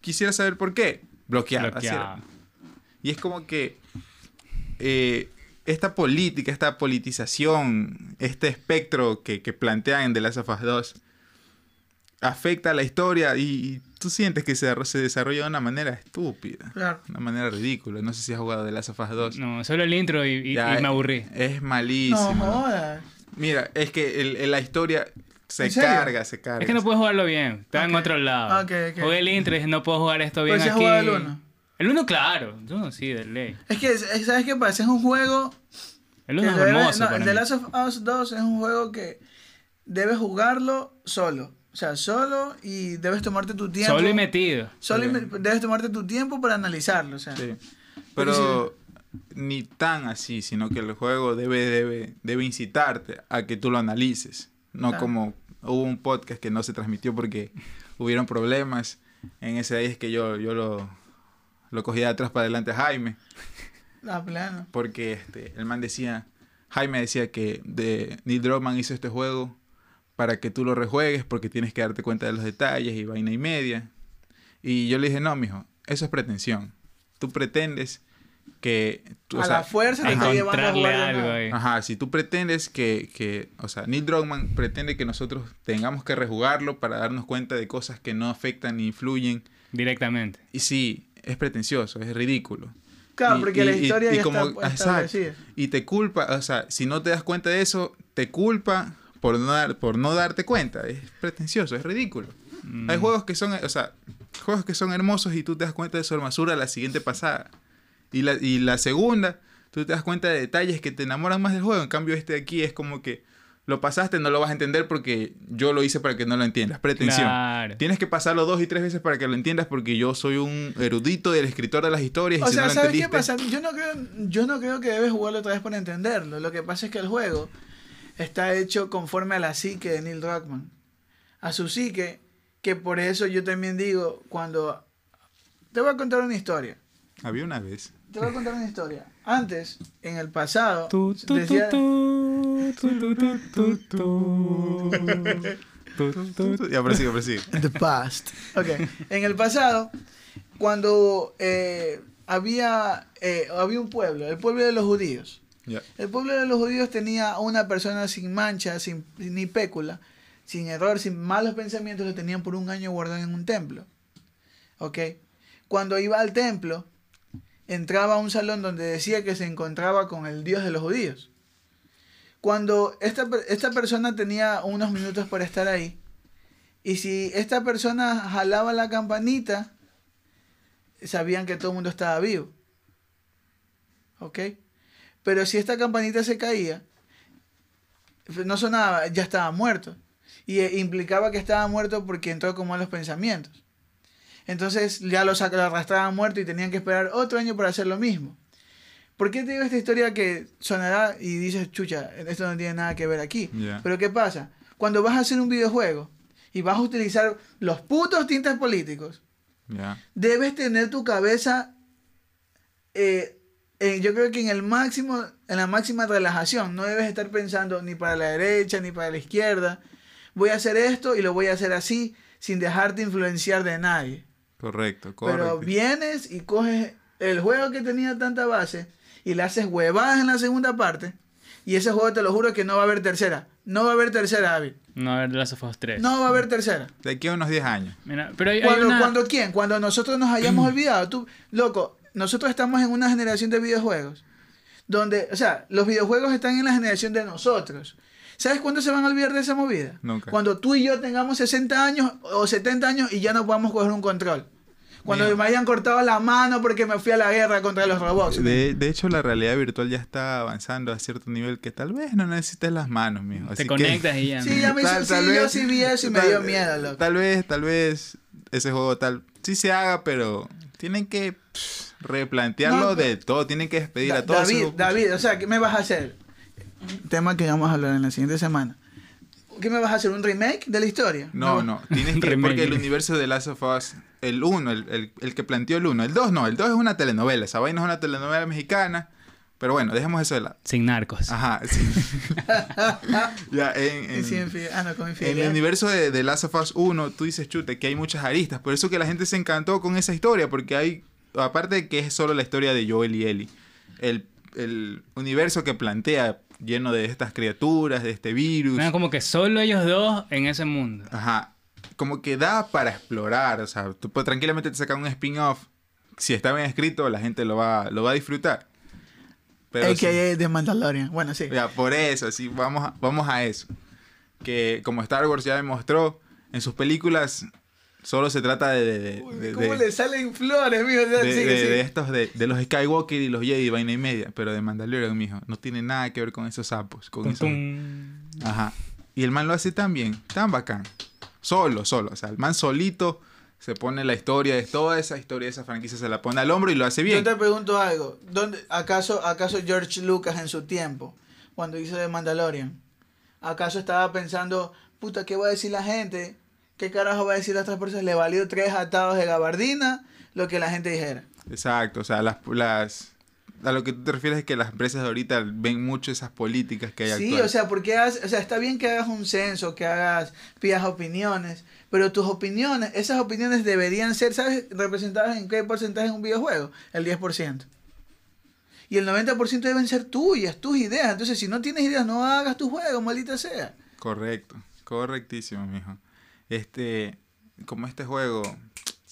Quisiera saber por qué. Bloqueado. Y es como que eh, esta política, esta politización, este espectro que, que plantean en The Last of Us 2 afecta a la historia y, y tú sientes que se, se desarrolla de una manera estúpida. Claro. Una manera ridícula. No sé si has jugado The Last of Us 2. No, solo el intro y, y- Ya, y me aburrí. Es No malísimo. jodas. Mira, es que el- el- la historia se carga, se carga. Es que no puedes jugarlo bien, está en otro lado. Ok, ok. Jugué el intro y dije, no puedo jugar esto bien Pero si has aquí. jugado el uno. El uno, claro. El uno sí, de ley. Es que, es- ¿sabes qué pasa? Es un juego. El que uno es debe- hermoso no, para The mí. Last of Us 2 es un juego que debes jugarlo solo. O sea, solo y debes tomarte tu tiempo. Solo y metido. Solo y me- debes tomarte tu tiempo para analizarlo. O sea, Sí. Pero ni tan así, sino que el juego debe, debe, debe incitarte a que tú lo analices. No Claro. como hubo un podcast que no se transmitió porque hubieron problemas. En ese ahí es que yo, yo lo, lo cogí de atrás para adelante a Jaime. la plano. Porque este, el man decía, Jaime decía que de, Neil Druckmann hizo este juego para que tú lo rejuegues porque tienes que darte cuenta de los detalles y vaina y media. Y yo le dije, no, mijo, eso es pretensión. Tú pretendes que... tú- o a sea, la fuerza te ajá, está llevando a Encontrarle de algo ahí. Ajá, si tú pretendes que, que, o sea, Neil Druckmann pretende que nosotros tengamos que rejugarlo para darnos cuenta de cosas que no afectan ni influyen. Directamente. Y sí, es pretencioso, es ridículo. Claro, Y- porque y- la historia y ya como- está exacto. establecida. Y te culpa, o sea, si no te das cuenta de eso, te culpa por no, dar, por no darte cuenta. Es pretencioso, es ridículo. Mm. Hay juegos que son, o sea, juegos que son hermosos y tú te das cuenta de su hermosura la siguiente pasada. Y la, y la segunda, tú te das cuenta de detalles que te enamoran más del juego. En cambio, este de aquí es como que lo pasaste, no lo vas a entender porque yo lo hice para que no lo entiendas. Pretensión. Claro. Tienes que pasarlo dos y tres veces para que lo entiendas porque yo soy un erudito del escritor de las historias y O si sea, no lo ¿sabes qué pasa? Yo no, creo, yo no creo que debes jugarlo otra vez para entenderlo. Lo que pasa es que el juego está hecho conforme a la psique de Neil Druckmann. A su psique, que por eso yo también digo, cuando... Te voy a contar una historia. Había una vez. Te voy a contar una historia. Antes, en el pasado, Tu, tu, decía- tu, tu, tu, tu, tu, tu. Tu, tu, tu. Ya, prosigue, prosigue. In the past. Ok. En el pasado, cuando eh, había, eh, había un pueblo, el pueblo de los judíos. El pueblo de los judíos tenía una persona sin mancha, sin ni pécula, sin error, sin malos pensamientos, lo tenían por un año guardado en un templo. ¿Ok? Cuando iba al templo, entraba a un salón donde decía que se encontraba con el Dios de los judíos. Cuando esta, esta persona tenía unos minutos para estar ahí, y si esta persona jalaba la campanita, sabían que todo el mundo estaba vivo. ¿Ok? Pero si esta campanita se caía, no sonaba, ya estaba muerto. Y eh, implicaba que estaba muerto porque entró con malos pensamientos. Entonces ya lo, arrastraban muerto y tenían que esperar otro año para hacer lo mismo. ¿Por qué te digo esta historia que sonará y dices, chucha, esto no tiene nada que ver aquí? Pero ¿qué pasa? Cuando vas a hacer un videojuego y vas a utilizar los putos tintes políticos, debes tener tu cabeza, eh, eh, yo creo que en el máximo, en la máxima relajación, no debes estar pensando ni para la derecha ni para la izquierda. Voy a hacer esto y lo voy a hacer así, sin dejarte influenciar de nadie. Correcto, correcto. Pero vienes y coges el juego que tenía tanta base y le haces huevadas en la segunda parte. Y ese juego te lo juro que no va a haber tercera. No va a haber tercera, David. No, a ver, The Last of Us 3. No va a haber tercera. De aquí a unos 10 años. Mira, pero hay, hay ¿Cuándo, una... ¿Cuándo quién? Cuando nosotros nos hayamos olvidado. Tú, loco, nosotros estamos en una generación de videojuegos. Donde, o sea, los videojuegos están en la generación de nosotros. ¿Sabes cuándo se van a olvidar de esa movida? Nunca. Cuando tú y yo tengamos 60 años o 70 años y ya no podamos coger un control. Cuando Mira. me hayan cortado la mano porque me fui a la guerra contra los robots. De, de hecho, la realidad virtual ya está avanzando a cierto nivel que tal vez no necesites las manos, mijo. Te que- conectas y ya. Sí, ya me hizo- sí, yo sí vi eso y me tal- dio miedo, loco. Tal vez, tal vez ese juego tal sí se haga, pero tienen que pff, replantearlo No, de todo. Tienen que despedir Da- a todos. David, esos- David, o sea, ¿qué me vas a hacer? Un tema que vamos a hablar en la siguiente semana. ¿Qué me vas a hacer? ¿Un remake de la historia? No, no, tienes que, porque el universo de Last of Us, el 1, el, el, el que planteó el 1, el 2 no, el 2 es una telenovela, esa vaina es una telenovela mexicana, pero bueno, dejemos eso de lado. Sin narcos. Ajá, sí. ya, en, en- sí, ah, no, con en el universo de, de Last of Us 1, tú dices, chute, que hay muchas aristas, por eso que la gente se encantó con esa historia, porque hay, aparte de que es solo la historia de Joel y Ellie, el, el universo que plantea lleno de estas criaturas, de este virus. Eran como que solo ellos dos en ese mundo. Ajá. Como que da para explorar. O sea, tú puedes, tranquilamente te sacan un spin-off. Si está bien escrito, la gente lo va, lo va a disfrutar. Pero AKA sí, de Mandalorian. Bueno, sí. ya, por eso, sí, vamos a, vamos a eso. Que como Star Wars ya demostró, en sus películas solo se trata de, de, de- Uy, de- ¿Cómo de- le salen flores, mijo? de- estos, de, de los Skywalker y los Jedi, vaina y media. Pero de Mandalorian, mijo, no tiene nada que ver con esos sapos. Con Tum, esos- tum. Ajá. Y el man lo hace tan bien, tan bacán. Solo, solo. O sea, el man solito se pone la historia de toda esa historia de esa franquicia, se la pone al hombro y lo hace Yo bien. te pregunto algo. ¿Dónde, acaso, ¿Acaso George Lucas en su tiempo, cuando hizo de Mandalorian, acaso estaba pensando, puta, ¿qué va a decir la gente? ¿Qué carajo va a decir las otras personas? Le valió tres atados de gabardina lo que la gente dijera. Exacto. O sea, las, las. A lo que tú te refieres es que las empresas de ahorita ven mucho esas políticas que hay Sí, actuales. o sea, porque hagas- o sea, está bien que hagas un censo, que hagas, pidas opiniones, pero tus opiniones, esas opiniones deberían ser, ¿sabes? Representadas en qué porcentaje en un videojuego? El 10%. Y el 90% deben ser tuyas, tus ideas. Entonces, si no tienes ideas, no hagas tu juego, maldita sea. Correcto. Correctísimo, mijo. Este. Como este juego.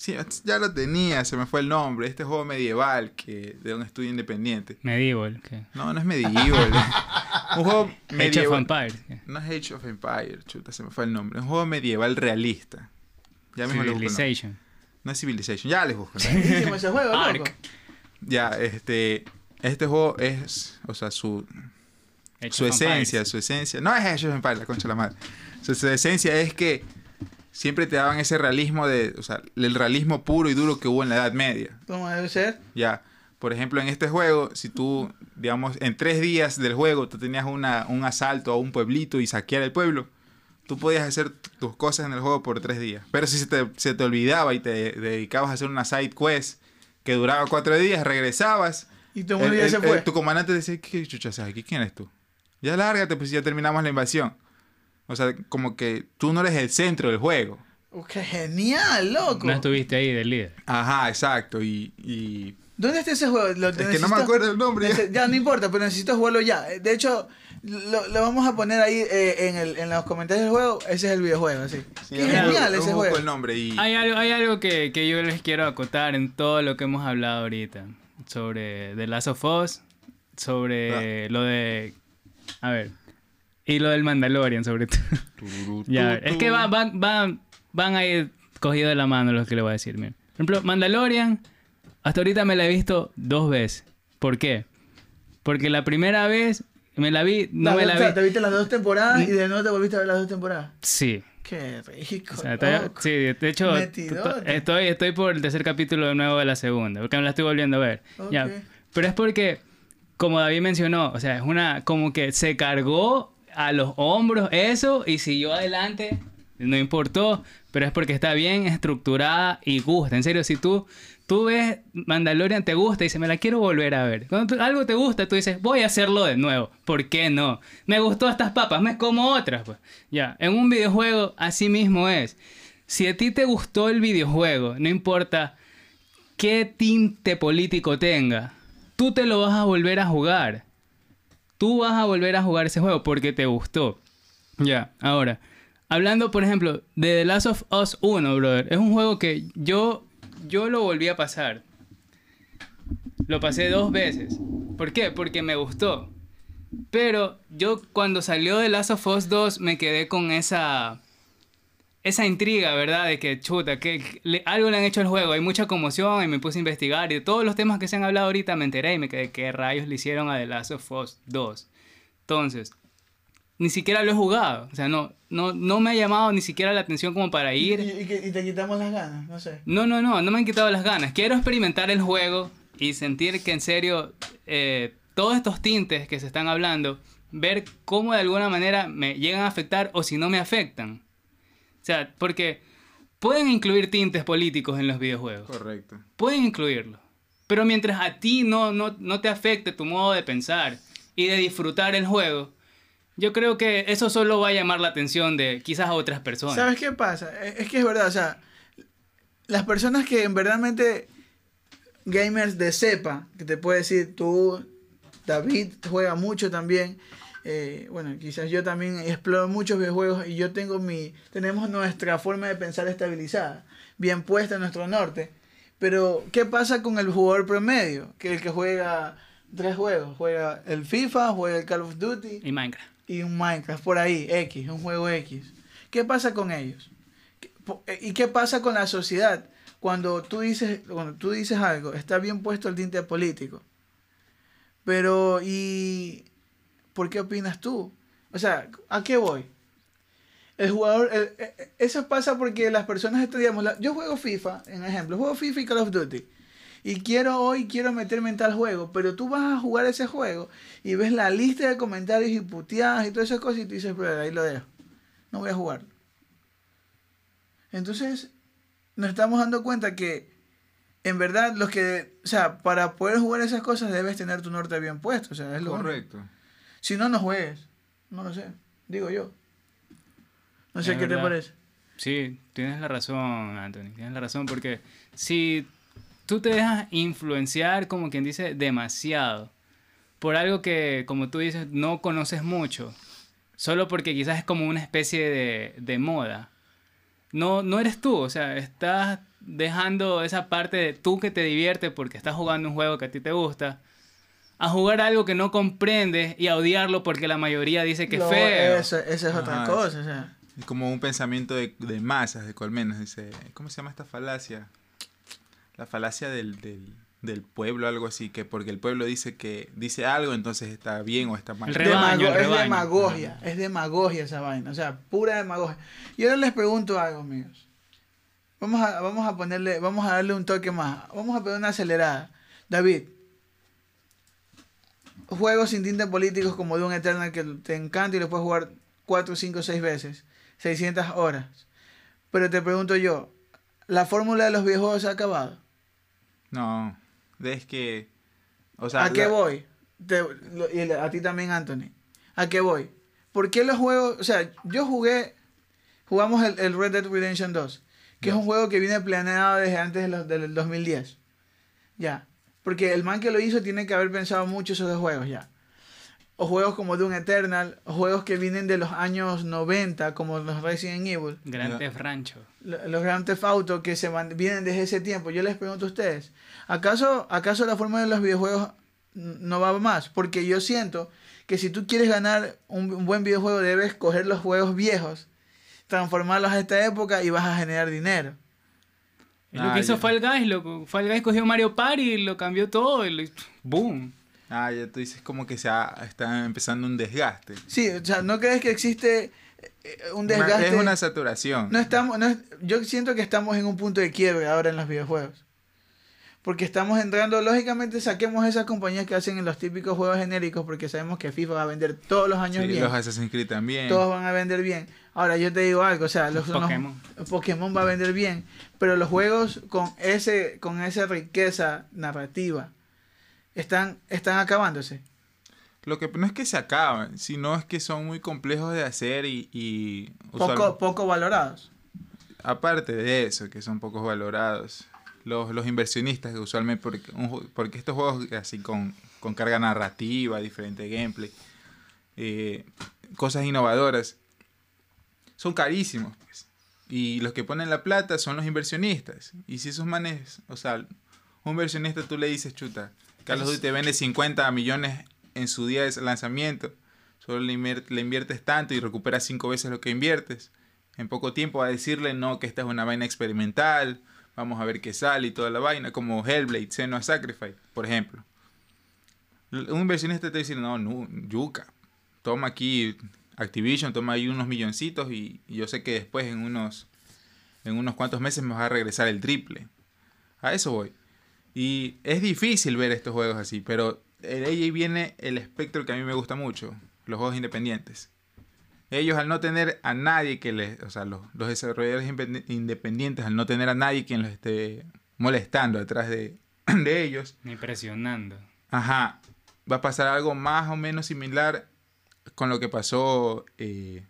Sí, ya lo tenía, se me fue el nombre. Este juego medieval que de un estudio independiente. Medieval. ¿qué? No, no es medieval. un juego Age of medieval. ¿qué? No es Age of Empire, chuta, se me fue el nombre. Un juego medieval realista. Ya mismo. Civilization. No es Civilization, ya les busco. ese juego, loco. Ya, este. Este juego es. O sea, su, Age su esencia, su esencia. No es Age of Empire, la concha de la madre. Su, su esencia es que siempre te daban ese realismo de. O sea, el realismo puro y duro que hubo en la Edad Media. ¿Cómo debe ser? Ya. Por ejemplo, en este juego, si tú, digamos, en tres días del juego, tú tenías una, un asalto a un pueblito y saquear el pueblo, tú podías hacer tus cosas en el juego por tres días. Pero si se te, se te olvidaba y te dedicabas a hacer una side quest que duraba cuatro días, regresabas. Y todo el el- el- tu comandante decía, ¿qué chucha haces aquí? ¿Quién eres tú? Ya lárgate, pues ya terminamos la invasión. O sea, como que tú no eres el centro del juego. Oh, ¡Qué genial, loco! No estuviste ahí del líder. Ajá, exacto. Y, y ¿Dónde está ese juego? Lo- es que no me acuerdo el nombre. Ya no importa, pero necesito jugarlo ya. Eh, De hecho, lo, lo vamos a poner ahí eh, en, el, en los comentarios del juego. Ese es el videojuego, así. Sí, Qué genial ese juego. el nombre y... Hay algo, hay algo que, que yo les quiero acotar en todo lo que hemos hablado ahorita. Sobre The Last of Us, sobre lo de... A ver. Y lo del Mandalorian, sobre todo. Ya, tu, es que van, van, van, van a ir cogidos de la mano los que le voy a decir. miren. Por ejemplo, Mandalorian, hasta ahorita me la he visto dos veces. ¿Por qué? Porque la primera vez me la vi, no me la o sea, vi. te viste las dos temporadas y de nuevo te volviste a ver las dos temporadas. Sí. Qué rico. O sea, todavía- loco. sí, de hecho, estoy, estoy por el tercer capítulo de nuevo de la segunda, porque me la estoy volviendo a ver. Ya. Pero es porque, como David mencionó, o sea, es una, como que se cargó a los hombros eso y siguió adelante, no importó, pero es porque está bien estructurada y gusta. En serio, si tú, tú ves Mandalorian, te gusta y dices, me la quiero volver a ver. Cuando algo te gusta, tú dices, voy a hacerlo de nuevo. ¿Por qué no? Me gustó estas papas, me como otras. Pues. Ya, en un videojuego así mismo es. Si a ti te gustó el videojuego, no importa qué tinte político tenga, tú te lo vas a volver a jugar. Tú vas a volver a jugar ese juego porque te gustó. Ya, ahora, hablando por ejemplo de The Last of Us 1, brother, es un juego que yo, yo lo volví a pasar. Lo pasé dos veces. ¿Por qué? Porque me gustó. Pero yo cuando salió The Last of Us 2 me quedé con esa esa intriga, ¿verdad? De que, chuta, que le- algo le han hecho al juego. Hay mucha conmoción y me puse a investigar. Y de todos los temas que se han hablado ahorita me enteré y me quedé qué rayos le hicieron a The Last of Us 2. Entonces, ni siquiera lo he jugado. O sea, no, no, no me ha llamado ni siquiera la atención como para ir. y- y y te quitamos las ganas, no sé. No, no, no, no me han quitado las ganas. Quiero experimentar el juego y sentir que en serio eh, todos estos tintes que se están hablando, ver cómo de alguna manera me llegan a afectar o si no me afectan. O sea, porque pueden incluir tintes políticos en los videojuegos. Correcto. Pueden incluirlo. Pero mientras a ti no, no, no te afecte tu modo de pensar y de disfrutar el juego, yo creo que eso solo va a llamar la atención de quizás a otras personas. ¿Sabes qué pasa? E, Es que es verdad, o sea, las personas que en verdadmente gamers de cepa, que te puedo decir, tú, David juega mucho también, eh, bueno, quizás yo también exploro muchos videojuegos y yo tengo mi, tenemos nuestra forma de pensar estabilizada, bien puesta en nuestro norte, pero ¿qué pasa con el jugador promedio? Que el que juega tres juegos, juega el FIFA, juega el Call of Duty, Y Minecraft. y un Minecraft por ahí, X, un juego X. ¿Qué pasa con ellos? ¿Qué- po- eh, ¿Y qué pasa con la sociedad? Cuando tú dices, cuando tú dices algo, está bien puesto el tinte político. Pero, ¿y por qué opinas tú? O sea, ¿a qué voy? El jugador, el- eh, eh, eso pasa porque las personas estudiamos, la- yo juego FIFA, en ejemplo, juego FIFA y Call of Duty. Y quiero hoy, quiero meterme en tal juego, pero tú vas a jugar ese juego y ves la lista de comentarios y puteadas y todas esas cosas y tú dices, pero ahí lo dejo, no voy a jugar. Entonces, nos estamos dando cuenta que en verdad los que, o sea, para poder jugar esas cosas debes tener tu norte bien puesto, o sea, es lo único. Si no, no juegues. No lo sé, digo yo. No sé Es qué te parece. Sí, tienes la razón, Anthony. Tienes la razón porque si tú te dejas influenciar, como quien dice, demasiado por algo que, como tú dices, no conoces mucho, solo porque quizás es como una especie de, de moda, no, no eres tú, o sea, estás dejando esa parte de tú que te divierte porque estás jugando un juego que a ti te gusta, a jugar algo que no comprendes y a odiarlo porque la mayoría dice que es Lo- feo. Eso, esa es otra Ajá, cosa, o sea. Es como un pensamiento de, de masas, de colmenas. Dice, ¿Cómo se llama esta falacia? La falacia del, del, del pueblo, algo así, que porque el pueblo dice que dice algo, entonces está bien o está mal. El rebaño, Demago- el es rebaño. demagogia, es demagogia esa vaina, o sea, pura demagogia. Y ahora les pregunto algo, amigos. Vamos a, vamos a ponerle, vamos a darle un toque más. Vamos a poner una acelerada. David, juegos sin tintes políticos como Doom Eternal que te encanta y lo puedes jugar 4, 5, 6 veces, 600 horas. Pero te pregunto yo, ¿la fórmula de los videojuegos se ha acabado? No, es que... O sea, ¿A qué voy? Te- lo- y a ti también, Anthony. ¿A qué voy? ¿Por qué los juegos? O sea, yo jugué, jugamos el, el Red Dead Redemption 2, que es un juego que viene planeado desde antes de los- del 2010. Ya. Porque el man que lo hizo tiene que haber pensado mucho esos dos juegos, ya. O juegos como Doom Eternal, o juegos que vienen de los años 90, como los Resident Evil, Gran Ya. Theft Rancho. lo- los Grand Theft Auto que se man- vienen desde ese tiempo. Yo les pregunto a ustedes, ¿acaso, ¿acaso la forma de los videojuegos no va más? Porque yo siento que si tú quieres ganar un, un buen videojuego debes coger los juegos viejos, transformarlos a esta época y vas a generar dinero. Es lo Ah, que hizo ya. Fall Guys, loco. Fall Guys cogió Mario Party y lo cambió todo y lo- ¡Boom! Ah, ya tú dices como que se ha- está empezando un desgaste. Sí, o sea, ¿no crees que existe eh, un Una- desgaste? es una saturación. No estamos, no es- yo siento que estamos en un punto de quiebre ahora en los videojuegos. Porque estamos entrando, lógicamente saquemos esas compañías que hacen en los típicos juegos genéricos porque sabemos que FIFA va a vender todos los años Sí, bien. los Assassin's Creed también. Todos van a vender bien. Ahora yo te digo algo, o sea, los, Pokémon. Pokémon va a vender bien, pero los juegos con ese con esa riqueza narrativa están están acabándose. Lo que no es que se acaban, sino es que son muy complejos de hacer y, y Poco poco valorados. aparte de eso, que son pocos valorados, los, los inversionistas que usualmente, porque, un porque estos juegos así con, con carga narrativa, diferente gameplay, eh, cosas innovadoras, son carísimos. Pues. Y los que ponen la plata son los inversionistas. Y si esos manes, o sea, un inversionista tú le dices, chuta, Carlos Duty te vende 50 millones en su día de lanzamiento, solo le, invier- le inviertes tanto y recuperas cinco veces lo que inviertes. En poco tiempo va a decirle, no, que esta es una vaina experimental, vamos a ver qué sale y toda la vaina, como Hellblade, Senua Sacrifice, por ejemplo. Un inversionista te dice, no, no, yuca, toma aquí Activision, toma ahí unos milloncitos y, yo sé que después en unos, en unos cuantos meses me vas a regresar el triple. A eso voy. Y es difícil ver estos juegos así, pero de ahí viene el espectro que a mí me gusta mucho, los juegos independientes. Ellos al no tener a nadie que les, o sea, los, los desarrolladores independi- independientes al no tener a nadie quien los esté molestando detrás de, de ellos, Ni presionando. Ajá. Va a pasar algo más o menos similar con lo que pasó eh,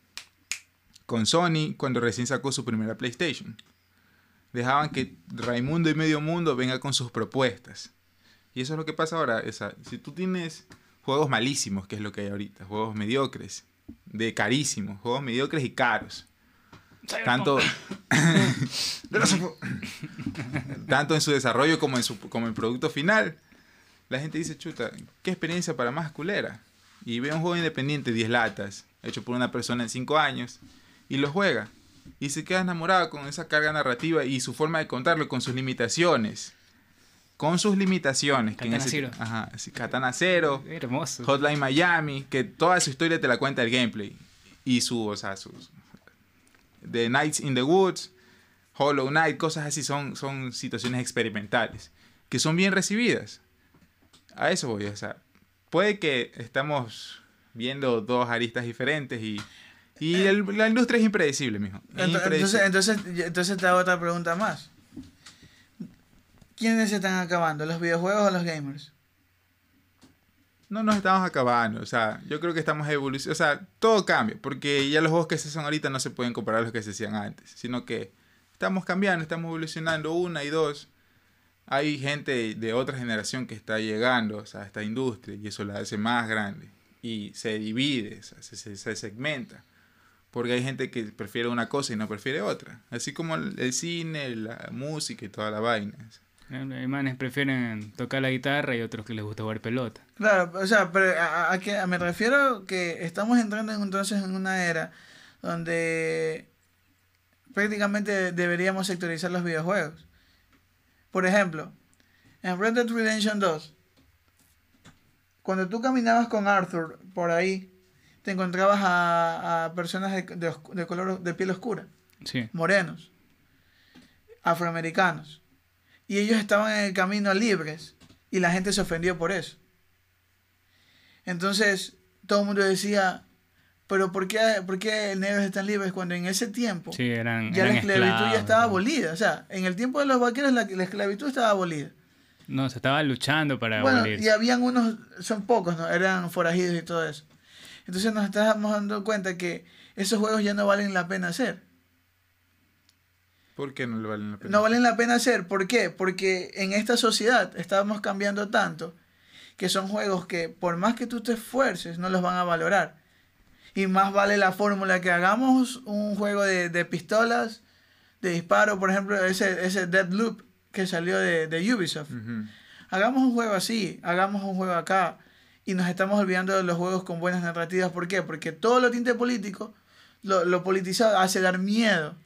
con Sony cuando recién sacó su primera PlayStation. Dejaban que Raimundo y Medio Mundo venga con sus propuestas. Y eso es lo que pasa ahora. Si tú tienes juegos malísimos, que es lo que hay ahorita, juegos mediocres, de carísimos, juegos mediocres y caros. Tanto, tanto en su desarrollo como en su como en producto final. La gente dice, chuta, qué experiencia para más culera. Y ve un juego independiente, 10 latas, hecho por una persona en 5 años, y lo juega. Y se queda enamorado con esa carga narrativa y su forma de contarlo, con sus limitaciones. Con sus limitaciones. que en Katana ese- Zero. Ajá, sí, Katana Zero, Hermoso. Hotline Miami, que toda su historia te la cuenta el gameplay. Y su, o sea, sus... The Nights in the Woods, Hollow Knight, cosas así, son, son situaciones experimentales, que son bien recibidas. A eso voy, o sea, puede que estamos viendo dos aristas diferentes y, y el- la industria es impredecible, mijo. Es Ento- Entonces, impredecible. entonces, entonces te hago otra pregunta más. ¿Quiénes se están acabando, los videojuegos o los gamers? No nos estamos acabando, o sea, yo creo que estamos evolucionando, o sea, todo cambia, porque ya los juegos que se hacen ahorita no se pueden comparar a los que se hacían antes, sino que estamos cambiando, estamos evolucionando una y dos. Hay gente de otra generación que está llegando a esta industria y eso la hace más grande y se divide, se, se- se segmenta, porque hay gente que prefiere una cosa y no prefiere otra, así como el, el cine, la música y toda la vaina. Hay manes prefieren tocar la guitarra y otros que les gusta jugar pelota. Claro, o sea, pero a, a- a que me refiero que estamos entrando en- entonces en una era donde prácticamente deberíamos sectorizar los videojuegos. Por ejemplo, en Red Dead Redemption 2, cuando tú caminabas con Arthur por ahí, te encontrabas a, a personas de, de color de piel oscura, Sí. morenos, afroamericanos, y ellos estaban en el camino libres y la gente se ofendió por eso. Entonces, todo el mundo decía, pero ¿por qué, por qué negros están libres cuando en ese tiempo Sí, eran. ya la esclavitud ya estaba abolida? O sea, en el tiempo de los vaqueros la, la esclavitud estaba abolida. No, se estaba luchando para Bueno, abolirse. y habían unos, son pocos, ¿no? Eran forajidos y todo eso. Entonces nos estamos dando cuenta que esos juegos ya no valen la pena hacer. ¿Por qué no le valen la pena? No valen la pena hacer. ¿Por qué? Porque en esta sociedad estamos cambiando tanto que son juegos que por más que tú te esfuerces no los van a valorar. Y más vale la fórmula que hagamos un juego de, de pistolas, de disparo, por ejemplo, ese, ese Deadloop que salió de, de Ubisoft. Hagamos un juego así, hagamos un juego acá. Y nos estamos olvidando de los juegos con buenas narrativas. ¿Por qué? Porque todo lo tinte político, lo, lo politizado, hace dar miedo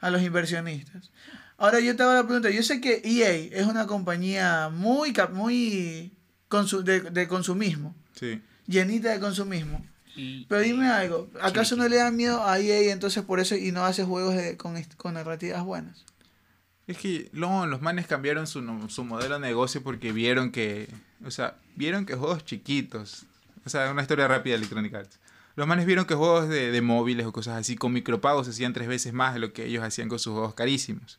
a los inversionistas. Ahora yo te hago la pregunta. Yo sé que EA es una compañía muy, muy consu- de, de consumismo, Sí. llenita de consumismo. Y- Pero dime algo, ¿acaso no le da miedo a EA entonces por eso y no hace juegos de- con, con narrativas buenas? Es que no, los manes cambiaron su, su modelo de negocio porque vieron que, o sea, vieron que juegos chiquitos, o sea, una historia rápida de Electronic Arts. Los manes vieron que juegos de, móviles o cosas así con micropagos hacían tres veces más de lo que ellos hacían con sus juegos carísimos.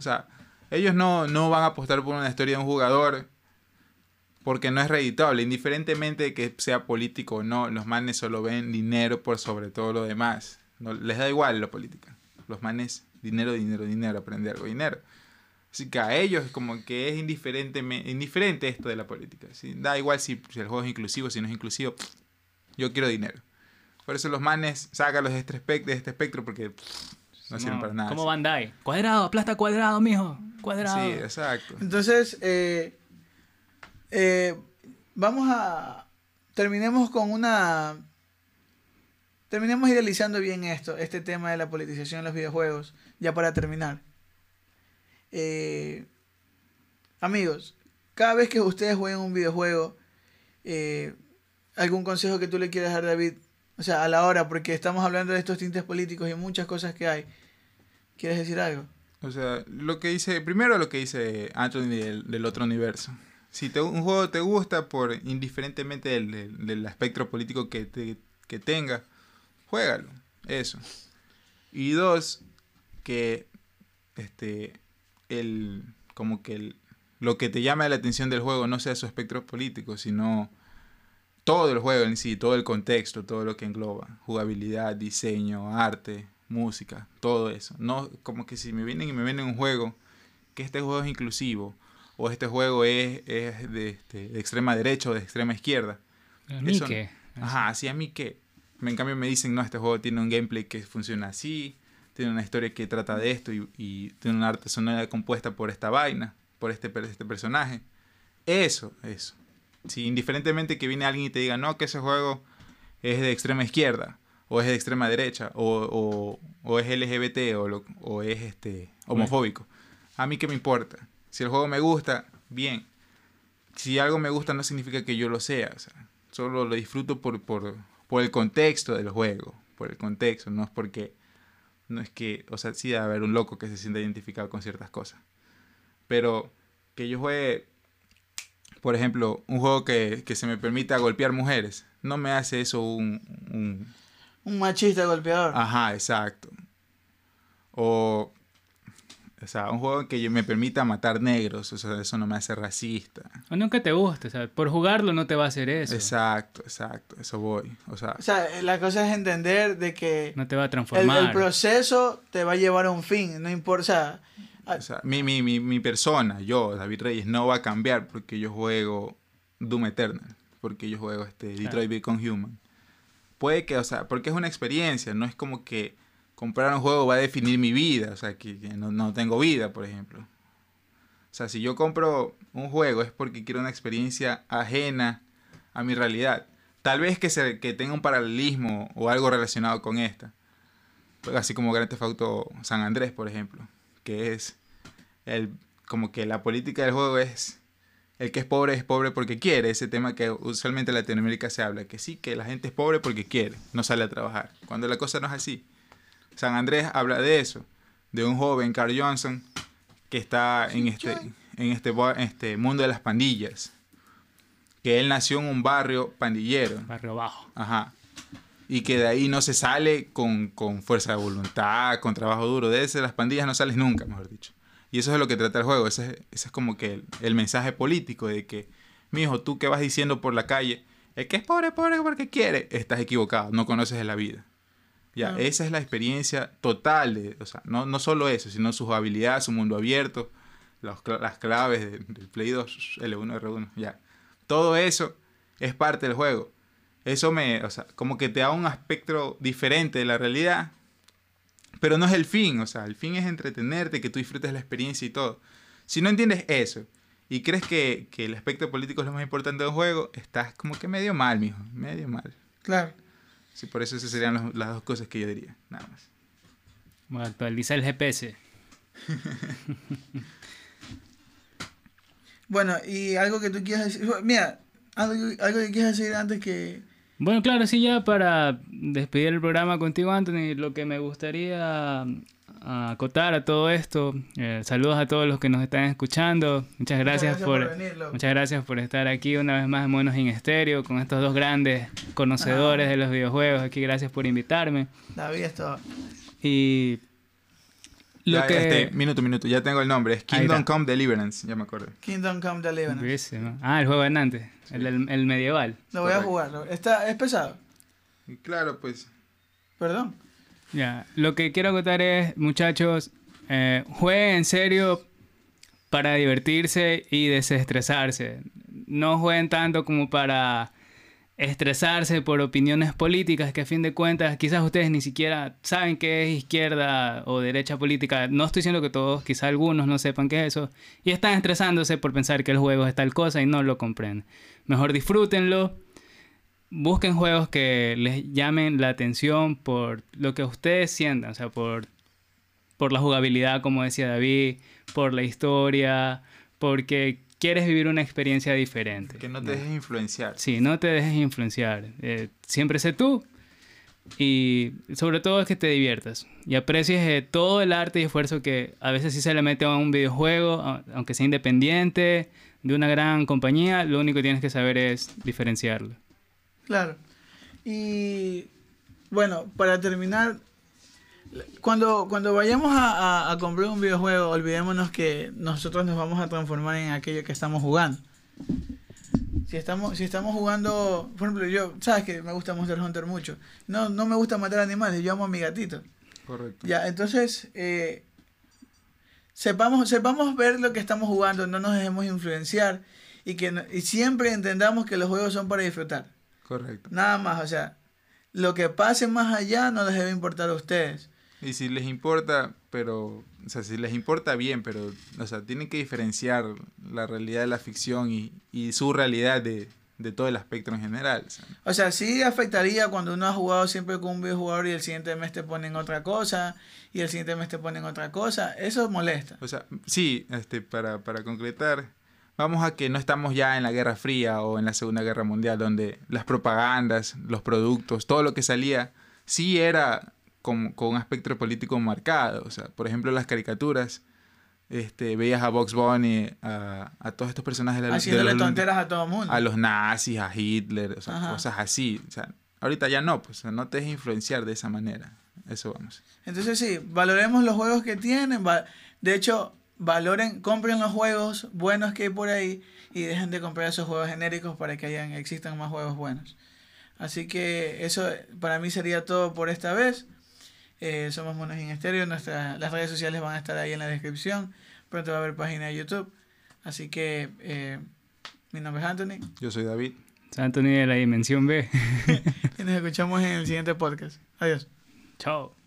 O sea, ellos no, no van a apostar por una historia de un jugador porque no es reditable, indiferentemente de que sea político o no, los manes solo ven dinero por sobre todo lo demás. No, les da igual la política. Los manes, dinero, dinero, dinero, aprender algo, dinero. Así que a ellos es como que es indiferente, indiferente esto de la política. Da igual si, si el juego es inclusivo, si no es inclusivo, yo quiero dinero. Por eso los manes, sácalos de este, de este espectro porque pff, no sirven para nada. Como Bandai. Cuadrado, aplasta cuadrado, mijo. Cuadrado. Sí, exacto. Entonces, eh, eh, vamos a... Terminemos con una... Terminemos idealizando bien esto, este tema de la politización en los videojuegos, ya para terminar. Eh, amigos, cada vez que ustedes jueguen un videojuego, eh, algún consejo que tú le quieras dar, David, o sea, a la hora, porque estamos hablando de estos tintes políticos y muchas cosas que hay. ¿Quieres decir algo? O sea, lo que dice, primero lo que dice Anthony del, otro universo. Si te- un juego te gusta, por indiferentemente del, del- del espectro político que, te- que tenga, juégalo. Eso. Y dos, que este el como que el- lo que te llama la atención del juego no sea su espectro político, sino todo el juego en sí, todo el contexto, todo lo que engloba, jugabilidad, diseño, arte, música, todo eso. No como que si me vienen y me venden un juego que este juego es inclusivo o este juego es, es de, este, de extrema derecha o de extrema izquierda. ¿A mí Eso- qué? Ajá, así a mí que. En cambio me dicen, no, este juego tiene un gameplay que funciona así, tiene una historia que trata de esto y, y tiene una arte sonora compuesta por esta vaina, por este, este personaje. Eso, eso. Si indiferentemente que viene alguien y te diga, no, que ese juego es de extrema izquierda, o es de extrema derecha, o, o- es LGBT, o, lo- o es este homofóbico. A mí qué me importa. Si el juego me gusta, bien. Si algo me gusta no significa que yo lo sea, solo lo disfruto por, por, por el contexto del juego. Por el contexto, no es porque... No es que... O sea, sí debe haber un loco que se sienta identificado con ciertas cosas. Pero que yo juegue, por ejemplo, un juego que, que se me permita golpear mujeres, no me hace eso un... un Un machista golpeador. Ajá, exacto. O, o sea, un juego que yo- me permita matar negros, o sea, eso no me hace racista. O no que te guste, o sea, por jugarlo no te va a hacer eso. Exacto, exacto, eso voy. O sea, O sea, la cosa es entender de que No te va a el, transformar. el proceso te va a llevar a un fin. No importa. O sea, o sea, mi, mi, mi, mi persona, yo, David Reyes, no va a cambiar porque yo juego Doom Eternal, porque yo juego este Detroit Become Human. Puede que, o sea, porque es una experiencia, no es como que comprar un juego va a definir mi vida, o sea, que, que no, no tengo vida, por ejemplo. O sea, si yo compro un juego es porque quiero una experiencia ajena a mi realidad. Tal vez que, se, que tenga un paralelismo o algo relacionado con esta. Pues, Así como Grand Theft Auto San Andrés, por ejemplo. Que es el, como que la política del juego es el que es pobre es pobre porque quiere. Ese tema que usualmente en Latinoamérica se habla. Que sí, que la gente es pobre porque quiere. No sale a trabajar. Cuando la cosa no es así. San Andrés habla de eso. De un joven, Carl Johnson, que está en este, en este, bo- este mundo de las pandillas. Que él nació en un barrio pandillero. Barrio bajo. Ajá. Y que de ahí no se sale con, con fuerza de voluntad, con trabajo duro. De ese, las pandillas no sales nunca, mejor dicho. Y eso es lo que trata el juego. Ese, es- ese es como que el, el mensaje político de que, mijo, tú que vas diciendo por la calle, el que es pobre, pobre porque quiere, estás equivocado, no conoces de la vida. Ya, Ah. esa es la experiencia total de, o sea, no, no solo eso, sino sus habilidades, su mundo abierto, los las claves de- del Play 2, L1, R1, ya. Todo eso es parte del juego. Eso me, o sea, como que te da un aspecto diferente de la realidad, pero no es el fin, o sea, el fin es entretenerte, que tú disfrutes la experiencia y todo. Si no entiendes eso y crees que, que el aspecto político es lo más importante del juego, estás como que medio mal, mijo, medio mal. claro. Sí, por eso esas serían los- las dos cosas que yo diría, nada más. Voy a actualizar el GPS. Bueno, y algo que tú quieras decir. Mira, algo, algo que quieras decir antes que. Bueno, claro, sí, ya para despedir el programa contigo, Anthony, lo que me gustaría ah, acotar a todo esto, eh, saludos a todos los que nos están escuchando, muchas gracias, gracias por, por venir, muchas gracias por estar aquí una vez más en Monos en Estéreo con estos dos grandes conocedores Ah. de los videojuegos, aquí gracias por invitarme David, esto. y lo Ya, que este, minuto, minuto, ya tengo el nombre, es Kingdom. Come Deliverance, ya me acuerdo. Kingdom Come Deliverance. Ese, ¿no? ah, el juego de Nantes, el, el medieval. Lo voy a jugar. Está, es pesado. Y claro, pues, Perdón. Ya, lo que quiero acotar es, muchachos, eh, jueguen en serio para divertirse y desestresarse. No jueguen tanto como para estresarse por opiniones políticas que a fin de cuentas quizás ustedes ni siquiera saben qué es izquierda o derecha política. No estoy diciendo que todos, quizás algunos no sepan qué es eso. Y están estresándose por pensar que el juego es tal cosa y no lo comprenden. Mejor disfrútenlo busquen juegos que les llamen la atención por lo que ustedes sientan, o sea, por, por la jugabilidad, como decía David, por la historia, porque quieres vivir una experiencia diferente. que no te dejes influenciar. Sí, no te dejes influenciar. Eh, siempre sé tú Y sobre todo es que te diviertas y aprecies eh, todo el arte y esfuerzo que a veces sí se le mete a un videojuego, a- aunque sea independiente, de una gran compañía, lo único que tienes que saber es diferenciarlo. Claro. Y bueno, para terminar, cuando, cuando vayamos a, a- a comprar un videojuego, olvidémonos que nosotros nos vamos a transformar en aquello que estamos jugando. Si estamos, si estamos jugando, por ejemplo, yo, sabes que me gusta Monster Hunter mucho. No, no me gusta matar animales, yo amo a mi gatito. Correcto. Ya, entonces, eh, sepamos, sepamos ver lo que estamos jugando, no nos dejemos influenciar y que no- y siempre entendamos que los juegos son para disfrutar. Correcto. Nada más, o sea, lo que pase más allá no les debe importar a ustedes. Y si les importa, pero, o sea, si les importa bien, pero, o sea, tienen que diferenciar la realidad de la ficción y, y su realidad de, de todo el espectro en general. o sea. O sea, sí afectaría cuando uno ha jugado siempre con un videojugador y el siguiente mes te ponen otra cosa y el siguiente mes te ponen otra cosa. Eso molesta. O sea, sí, este, para, para concretar, vamos a que no estamos ya en la Guerra Fría o en la Segunda Guerra Mundial, donde las propagandas, los productos, todo lo que salía, sí era con, con un espectro político marcado. O sea, por ejemplo, las caricaturas, este, veías a Box Bunny, a, a todos estos personajes de la, de Haciéndole tonteras a todo mundo. a los nazis, a Hitler, o sea, Ajá. cosas así. O sea, ahorita ya no, pues no te dejes influenciar de esa manera. Eso vamos. Entonces sí, valoremos los juegos que tienen. De hecho, valoren, compren los juegos buenos que hay por ahí y dejen de comprar esos juegos genéricos para que hayan, existan más juegos buenos. Así que eso para mí sería todo por esta vez. Eh, somos Monos en Estéreo. Nuestras, las redes sociales van a estar ahí en la descripción. Pronto va a haber página de YouTube. Así que eh, mi nombre es Anthony Yo soy David. San Antonio de la Dimensión B. y nos escuchamos en el siguiente podcast. Adiós. Chao.